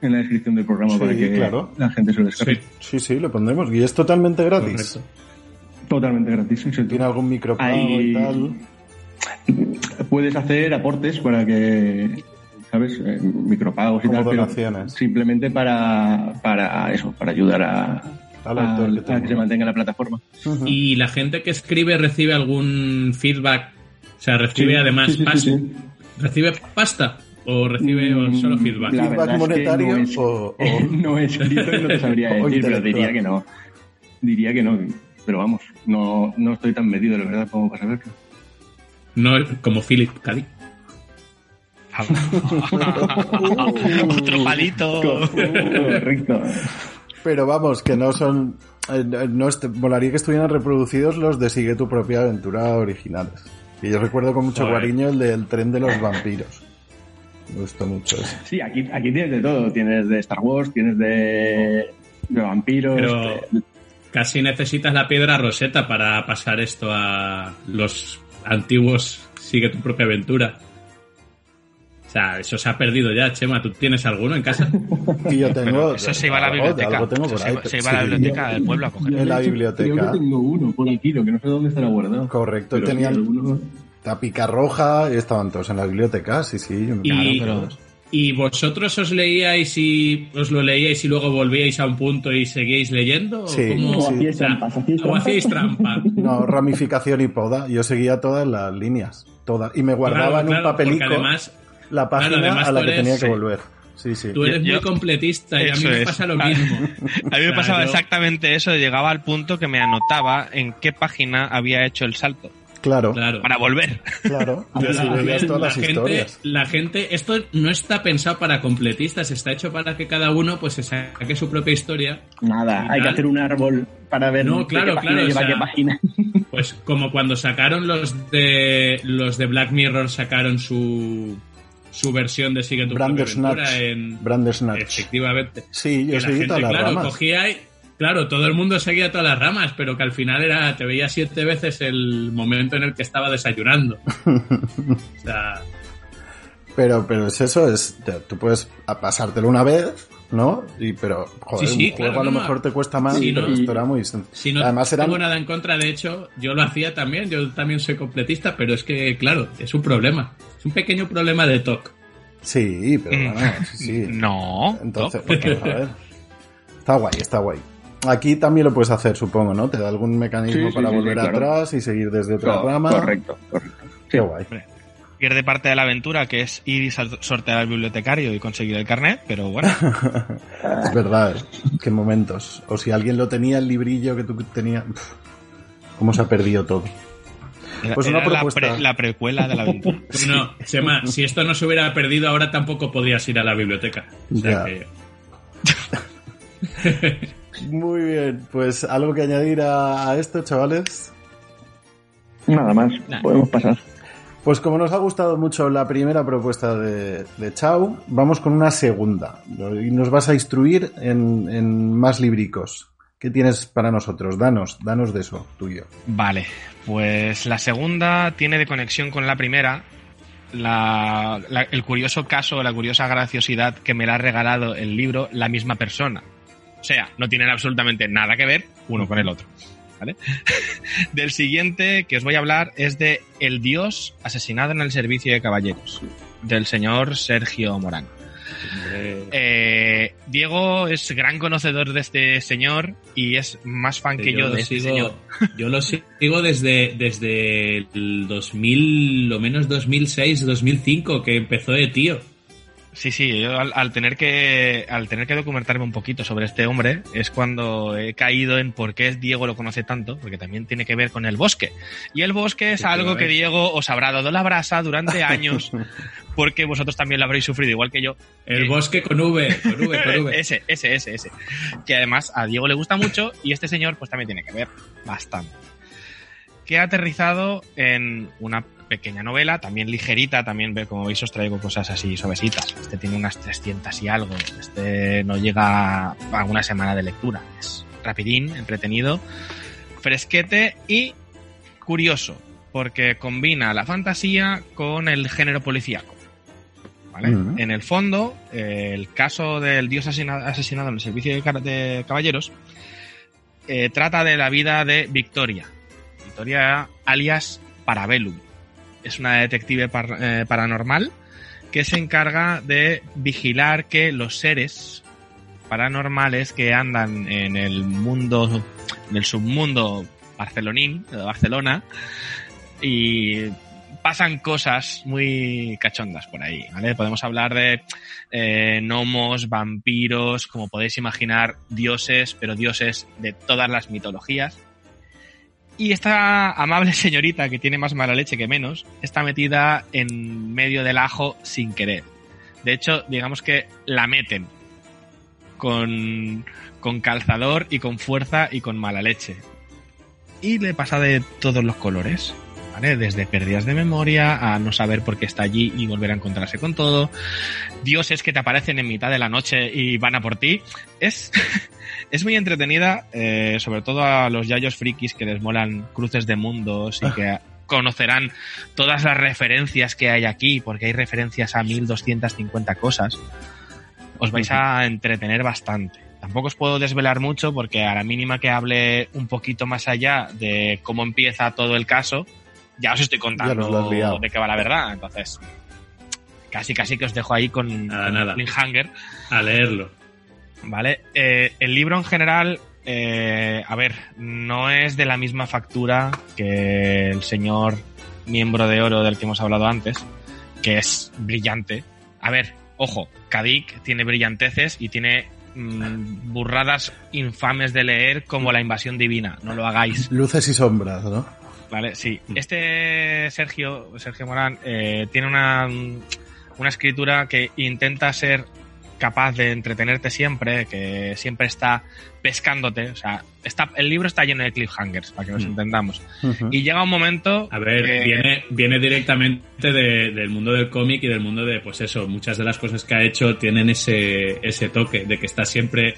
en la descripción del programa Sí, para que claro. la gente se lo descargue. Sí, Sí, sí, lo pondremos. Y es totalmente gratis. correcto. Totalmente gratis. sí. ¿Tiene algún micropago y tal? Puedes hacer aportes para que, ¿sabes? Eh, micropagos y Como tal, pero donaciones. simplemente para, para eso, para ayudar a, Al que se mantenga la plataforma. Y la gente que escribe recibe algún feedback. O sea, recibe Sí, además sí, sí, pas- sí, sí. ¿Recibe pasta? ¿O recibe o Mm, solo feedback? la ¿Feedback es que monetario no es- o- o- no he escrito y no te sabría decir, pero diría que no. Diría que no, pero vamos, no, no estoy tan metido, la verdad, como para saberlo. No como Philip Cali. Otro palito. Correcto. Pero vamos, que no son. eh, No est- volaría que estuvieran reproducidos los de Sigue tu propia aventura originales. Y yo recuerdo con mucho cariño el del tren de los vampiros. Me gustó mucho ese. Sí, aquí, aquí tienes de todo. Tienes de Star Wars, tienes de, de vampiros. Pero- de- Casi necesitas la piedra roseta para pasar esto a los antiguos Sigue tu propia aventura. O sea, eso se ha perdido ya, Chema. ¿Tú tienes alguno en casa? Y yo tengo. Eso se iba a la biblioteca. algo tengo Eso por se ahí, iba- se pero iba a la sí. biblioteca del pueblo a coger. En la biblioteca. Creo que tengo uno por aquí, lo que no sé dónde estará guardado. Correcto, Pero sí, tenían alguno- la pica roja y estaban todos en la biblioteca, sí, sí. yo me Y-. ¿Y vosotros os leíais y os lo leíais y luego volvíais a un punto y seguíais leyendo? ¿O Sí, cómo? sí. O hacíais trampas, hacíais ¿o trampas. hacíais trampa? No, ramificación y poda. Yo seguía todas las líneas, todas. Y me guardaba Claro, en un claro, papelico además la página claro, además a la que eres- tenía que sí. volver. Sí, sí. tú eres Yo- muy completista y a mí me es. pasa lo mismo. A mí me pasaba yo- exactamente eso, llegaba al punto que me anotaba en qué página había hecho el salto Claro, Claro. para volver. claro. Y Pero así a veías ver, todas la las gente, historias. la gente, esto no está pensado para completistas, está hecho para que cada uno pues se saque su propia historia. Nada, hay que hacer un árbol para ver No, claro, qué página claro, o lleva sea, qué página. Pues como cuando sacaron los de los de Black Mirror sacaron su su versión de Sigue tu Brandersnatch. en Brandersnatch. efectivamente. Sí, Que yo la seguí gente, todas las claro, ramas. cogía y claro, todo el mundo seguía todas las ramas, pero que al final era te veía siete veces el momento en el que estaba desayunando. o sea, Pero, pero es eso, es, te- tú puedes pasártelo una vez, ¿no? Y, pero, joder, Sí, sí, un juego claro, a lo no, mejor te cuesta más, Sí, pero no. esto era muy. Si no Además eran, tengo nada en contra, de hecho, yo lo hacía también, yo también soy completista, pero es que, claro, es un problema. Es un pequeño problema de TOC. sí, pero Mm. bueno, sí, sí. No. Entonces, bueno, a ver. Está guay, está guay. Aquí también lo puedes hacer, supongo, ¿no? Te da algún mecanismo Sí, para sí, volver sí, claro. atrás y seguir desde otra Co- rama. Correcto, correcto. Qué guay. pierde parte de la aventura, que es ir y sortear al bibliotecario y conseguir el carnet, pero bueno, es verdad, qué momentos. O si alguien lo tenía, el librillo que tú tenías. ¿Cómo se ha perdido todo? era, Pues una era la, propuesta. pre- la precuela de la aventura. No, Chema, si esto no se hubiera perdido, ahora tampoco podrías ir a la biblioteca. O sea Ya. que- Muy bien, pues algo que añadir a, a esto, chavales. Nada más, Nah. podemos pasar. Pues como nos ha gustado mucho la primera propuesta de, de Chau, vamos con una segunda. Y nos vas a instruir en, en más libricos. ¿Qué tienes para nosotros? Danos, danos de eso, tuyo. Vale, pues la segunda tiene de conexión con la primera la- la- el curioso caso, la curiosa graciosidad que me la ha regalado el libro la misma persona. O sea, no tienen absolutamente nada que ver uno con el otro. ¿Vale? Del siguiente que os voy a hablar es de El Dios asesinado en el servicio de caballeros, del señor Sergio Morán. Eh, Diego es gran conocedor de este señor y es más fan que yo, de este sigo, señor. Yo lo sigo desde, desde el 2000, lo menos 2006, 2005, que empezó de tío. Sí, sí, yo al, al tener que al tener que documentarme un poquito sobre este hombre es cuando he caído en por qué Diego lo conoce tanto, porque también tiene que ver con el bosque. Y el bosque es algo que Efectivamente. Diego os habrá dado la brasa durante años, porque vosotros también lo habréis sufrido igual que yo. El Eh, bosque con V, con V, con V. ese, ese, ese, ese. Que además a Diego le gusta mucho y este señor pues también tiene que ver bastante. Que ha aterrizado en una pequeña novela, también ligerita, también como veis os traigo cosas así suavecitas. Este tiene unas 300 y algo, este no llega a una semana de lectura. Es rapidín, entretenido, fresquete y curioso, porque combina la fantasía con el género policíaco. En el fondo, eh, el caso del dios asesina- asesinado en el servicio de caballeros eh, trata de la vida de Victoria. Victoria alias Parabellum. Es una detective eh, paranormal que se encarga de vigilar que los seres paranormales que andan en el mundo, en el submundo barcelonín, de Barcelona, y pasan cosas muy cachondas por ahí, ¿vale? Podemos hablar de eh, gnomos, vampiros, como podéis imaginar, dioses, pero dioses de todas las mitologías. Y esta amable señorita, que tiene más mala leche que menos, está metida en medio del ajo sin querer. De hecho, digamos que la meten con, con calzador y con fuerza y con mala leche. Y le pasa de todos los colores. ¿Vale? Desde pérdidas de memoria a no saber por qué está allí y volver a encontrarse con todo. Dioses que te aparecen en mitad de la noche y van a por ti. Es, es muy entretenida, eh, sobre todo a los yayos frikis que les molan cruces de mundos y que conocerán todas las referencias que hay aquí, porque hay referencias a 1250 cosas. Os vais a entretener bastante. Tampoco os puedo desvelar mucho porque a la mínima que hable un poquito más allá de cómo empieza todo el caso, ya os estoy Ya nos lo has contando de qué va la verdad. Entonces, casi casi que os dejo ahí con, Nada, con nada. cliffhanger. A leerlo. ¿Vale? Eh, el libro en general, eh, a ver, no es de la misma factura que el señor miembro de oro del que hemos hablado antes, que es brillante. A ver, ojo, Kadik tiene brillanteces y tiene mm, burradas infames de leer como la invasión divina. No lo hagáis. Luces y sombras, ¿no? Vale, sí. Este Sergio, Sergio Morán, eh, tiene una, una escritura que intenta ser capaz de entretenerte siempre, que siempre está pescándote. O sea, está, el libro está lleno de cliffhangers, para que nos Mm. entendamos. Y llega un momento. A ver, que- viene, viene directamente de- del mundo del cómic y del mundo de, pues eso, muchas de las cosas que ha hecho tienen ese, ese toque de que está siempre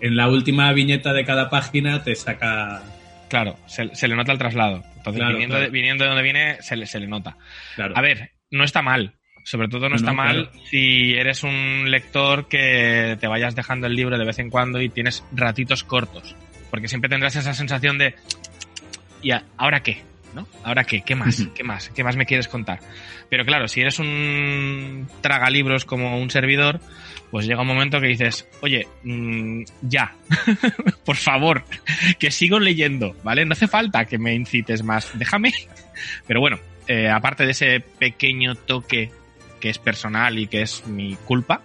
en la última viñeta de cada página te saca... Claro, se, se le nota el traslado. Entonces, Claro, viniendo, claro. De, viniendo de donde viene, se le, se le nota. Claro. A ver, no está mal. Sobre todo no No, está mal si eres un lector que te vayas dejando el libro de vez en cuando y tienes ratitos cortos. Porque siempre tendrás esa sensación de. ¿Y ahora qué? ¿no? Ahora qué, qué más, qué más, qué más me quieres contar. Pero claro, si eres un tragalibros como un servidor, pues llega un momento que dices, oye, mmm, ya, por favor, que sigo leyendo, ¿vale? No hace falta que me incites más, déjame. Pero bueno, eh, aparte de ese pequeño toque que es personal y que es mi culpa,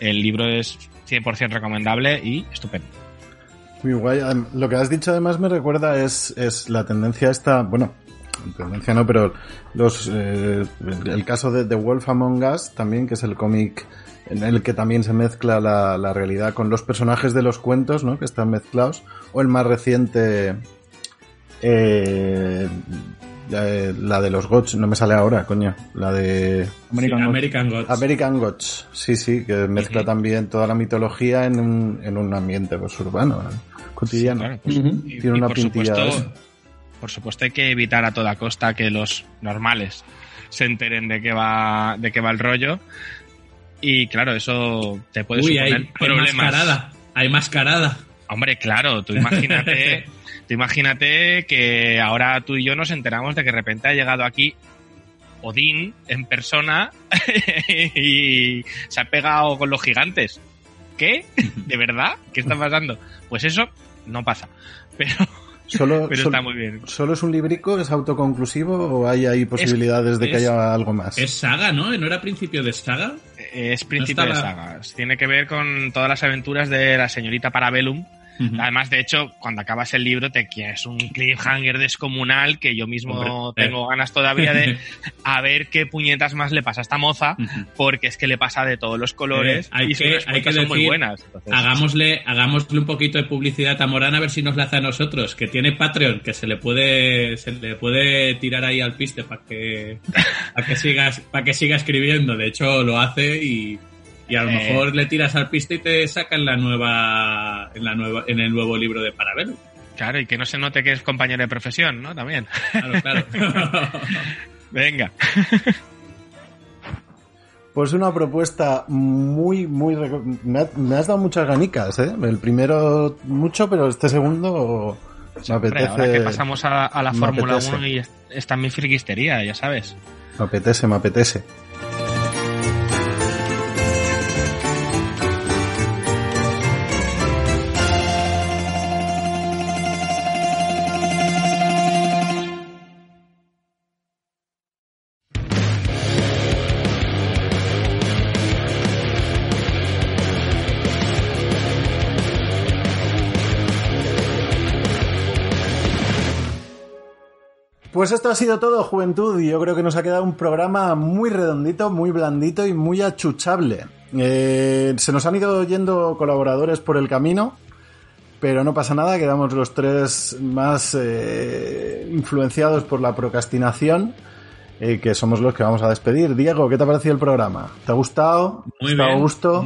el libro es 100% recomendable y estupendo. Muy guay. Lo que has dicho además me recuerda es, es la tendencia esta, bueno, tendencia no, pero los eh, el caso de The Wolf Among Us también, que es el cómic en el que también se mezcla la, la, realidad con los personajes de los cuentos, ¿no? Que están mezclados. O el más reciente, eh, la de los Gots, no me sale ahora, coño. La de American, sí, American Gods. American Gods, sí, sí, que mezcla uh -huh. también toda la mitología en un, en un ambiente pues, urbano, cotidiano. Sí, claro, pues, uh -huh. y, Tiene y una por pintilla. Supuesto, por supuesto hay que evitar a toda costa que los normales se enteren de qué va, de qué va el rollo. Y claro, eso te puede Uy, suponer hay, problemas. Hay mascarada, hay mascarada. Hombre, claro, tú imagínate, tú imagínate que ahora tú y yo nos enteramos de que de repente ha llegado aquí Odín en persona y se ha pegado con los gigantes. ¿Qué? ¿De verdad? ¿Qué está pasando? Pues eso no pasa. Pero, Solo, pero solo, está muy bien. ¿Solo es un librico? ¿Es autoconclusivo o hay ahí posibilidades es, de que es, haya algo más? Es saga, ¿no? ¿No era principio de saga? Es principio no de saga. Tiene que ver con todas las aventuras de la señorita Parabellum. Uh -huh. Además, de hecho, cuando acabas el libro te quieres un cliffhanger descomunal que yo mismo Hombre, tengo ganas todavía de a ver qué puñetas más le pasa a esta moza, uh -huh. porque es que le pasa de todos los colores eh, hay y que, hay que son decir, muy buenas. Entonces, hagámosle, hagámosle un poquito de publicidad a Morán a ver si nos la hace a nosotros, que tiene Patreon, que se le puede, se le puede tirar ahí al piste para que, para que sigas, para que siga escribiendo. De hecho, lo hace y y a lo Eh. mejor le tiras al piste y te sacan la nueva en la nueva en el nuevo libro de Parabellum. Claro, y que no se note que es compañero de profesión, ¿no? También. Claro, claro. Venga. Pues una propuesta muy, muy... Me, ha, me, has dado muchas ganicas, ¿eh? El primero mucho, pero este segundo me apetece... Ahora que pasamos a, a la Fórmula 1 y está mi friquistería, ya sabes. Me apetece, me apetece. Pues esto ha sido todo, juventud, y yo creo que nos ha quedado un programa muy redondito, muy blandito y muy achuchable. Eh, se nos han ido yendo colaboradores por el camino, pero no pasa nada, quedamos los tres más eh, influenciados por la procrastinación, eh, que somos los que vamos a despedir. Diego, ¿qué te ha parecido el programa? ¿Te ha gustado? Muy ¿Está bien. gusto?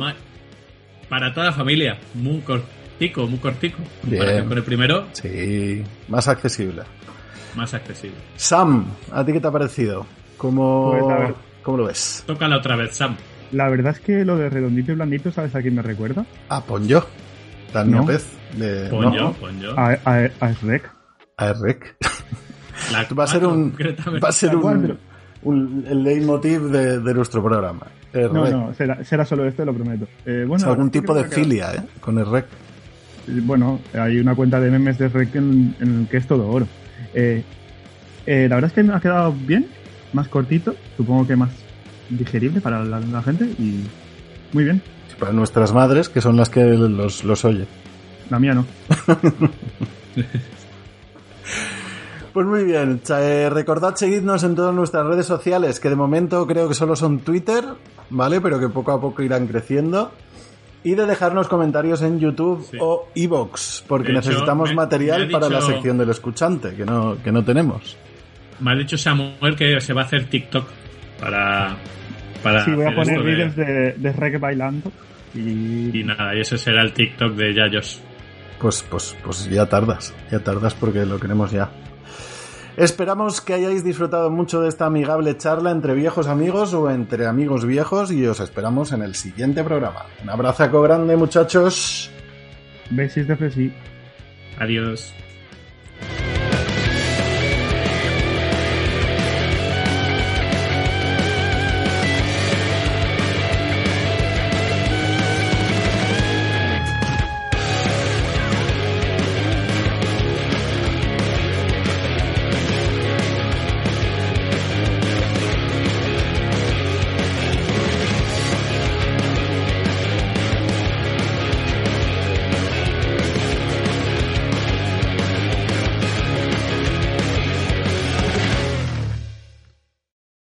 Para toda la familia, muy cortico, muy cortico. Bien. Con el primero. Sí, más accesible más accesible. Sam, ¿a ti qué te ha parecido? ¿Cómo, pues ¿cómo lo ves? Tócala otra vez, Sam. La verdad es que lo de redondito y blandito, ¿sabes a quién me recuerda? A Ponyo. Daniel No. Pez. De, Ponyo, ¿no? Ponyo. A, a, a Shrek. A Rec. La va a ser un, va a ser cual, un, el leitmotiv de, de nuestro programa. El No, rec. no, será, será solo esto, lo prometo. Eh, bueno, algún tipo de filia, ¿eh? Con el rec. Bueno, hay una cuenta de memes de Rek en, en el que es todo oro. Eh, eh, la verdad es que me ha quedado bien, más cortito, supongo que más digerible para la, la gente y muy bien. Para nuestras madres, que son las que los, los oye. La mía no. Pues muy bien, eh, recordad seguidnos en todas nuestras redes sociales, que de momento creo que solo son Twitter, ¿vale? Pero que poco a poco irán creciendo. Y de dejarnos comentarios en YouTube Sí. o Evox, porque hecho, necesitamos me- material me para la sección del escuchante, que no, que no tenemos. Me ha dicho Samuel que se va a hacer TikTok para. para sí, voy a poner esto de- vídeos de, de Rek bailando y, Y nada, y ese será el TikTok de Yayos. Pues, pues, pues ya tardas, ya tardas porque lo queremos ya. Esperamos que hayáis disfrutado mucho de esta amigable charla entre viejos amigos o entre amigos viejos y os esperamos en el siguiente programa. Un abrazo grande muchachos. besis de Fresi. Adiós.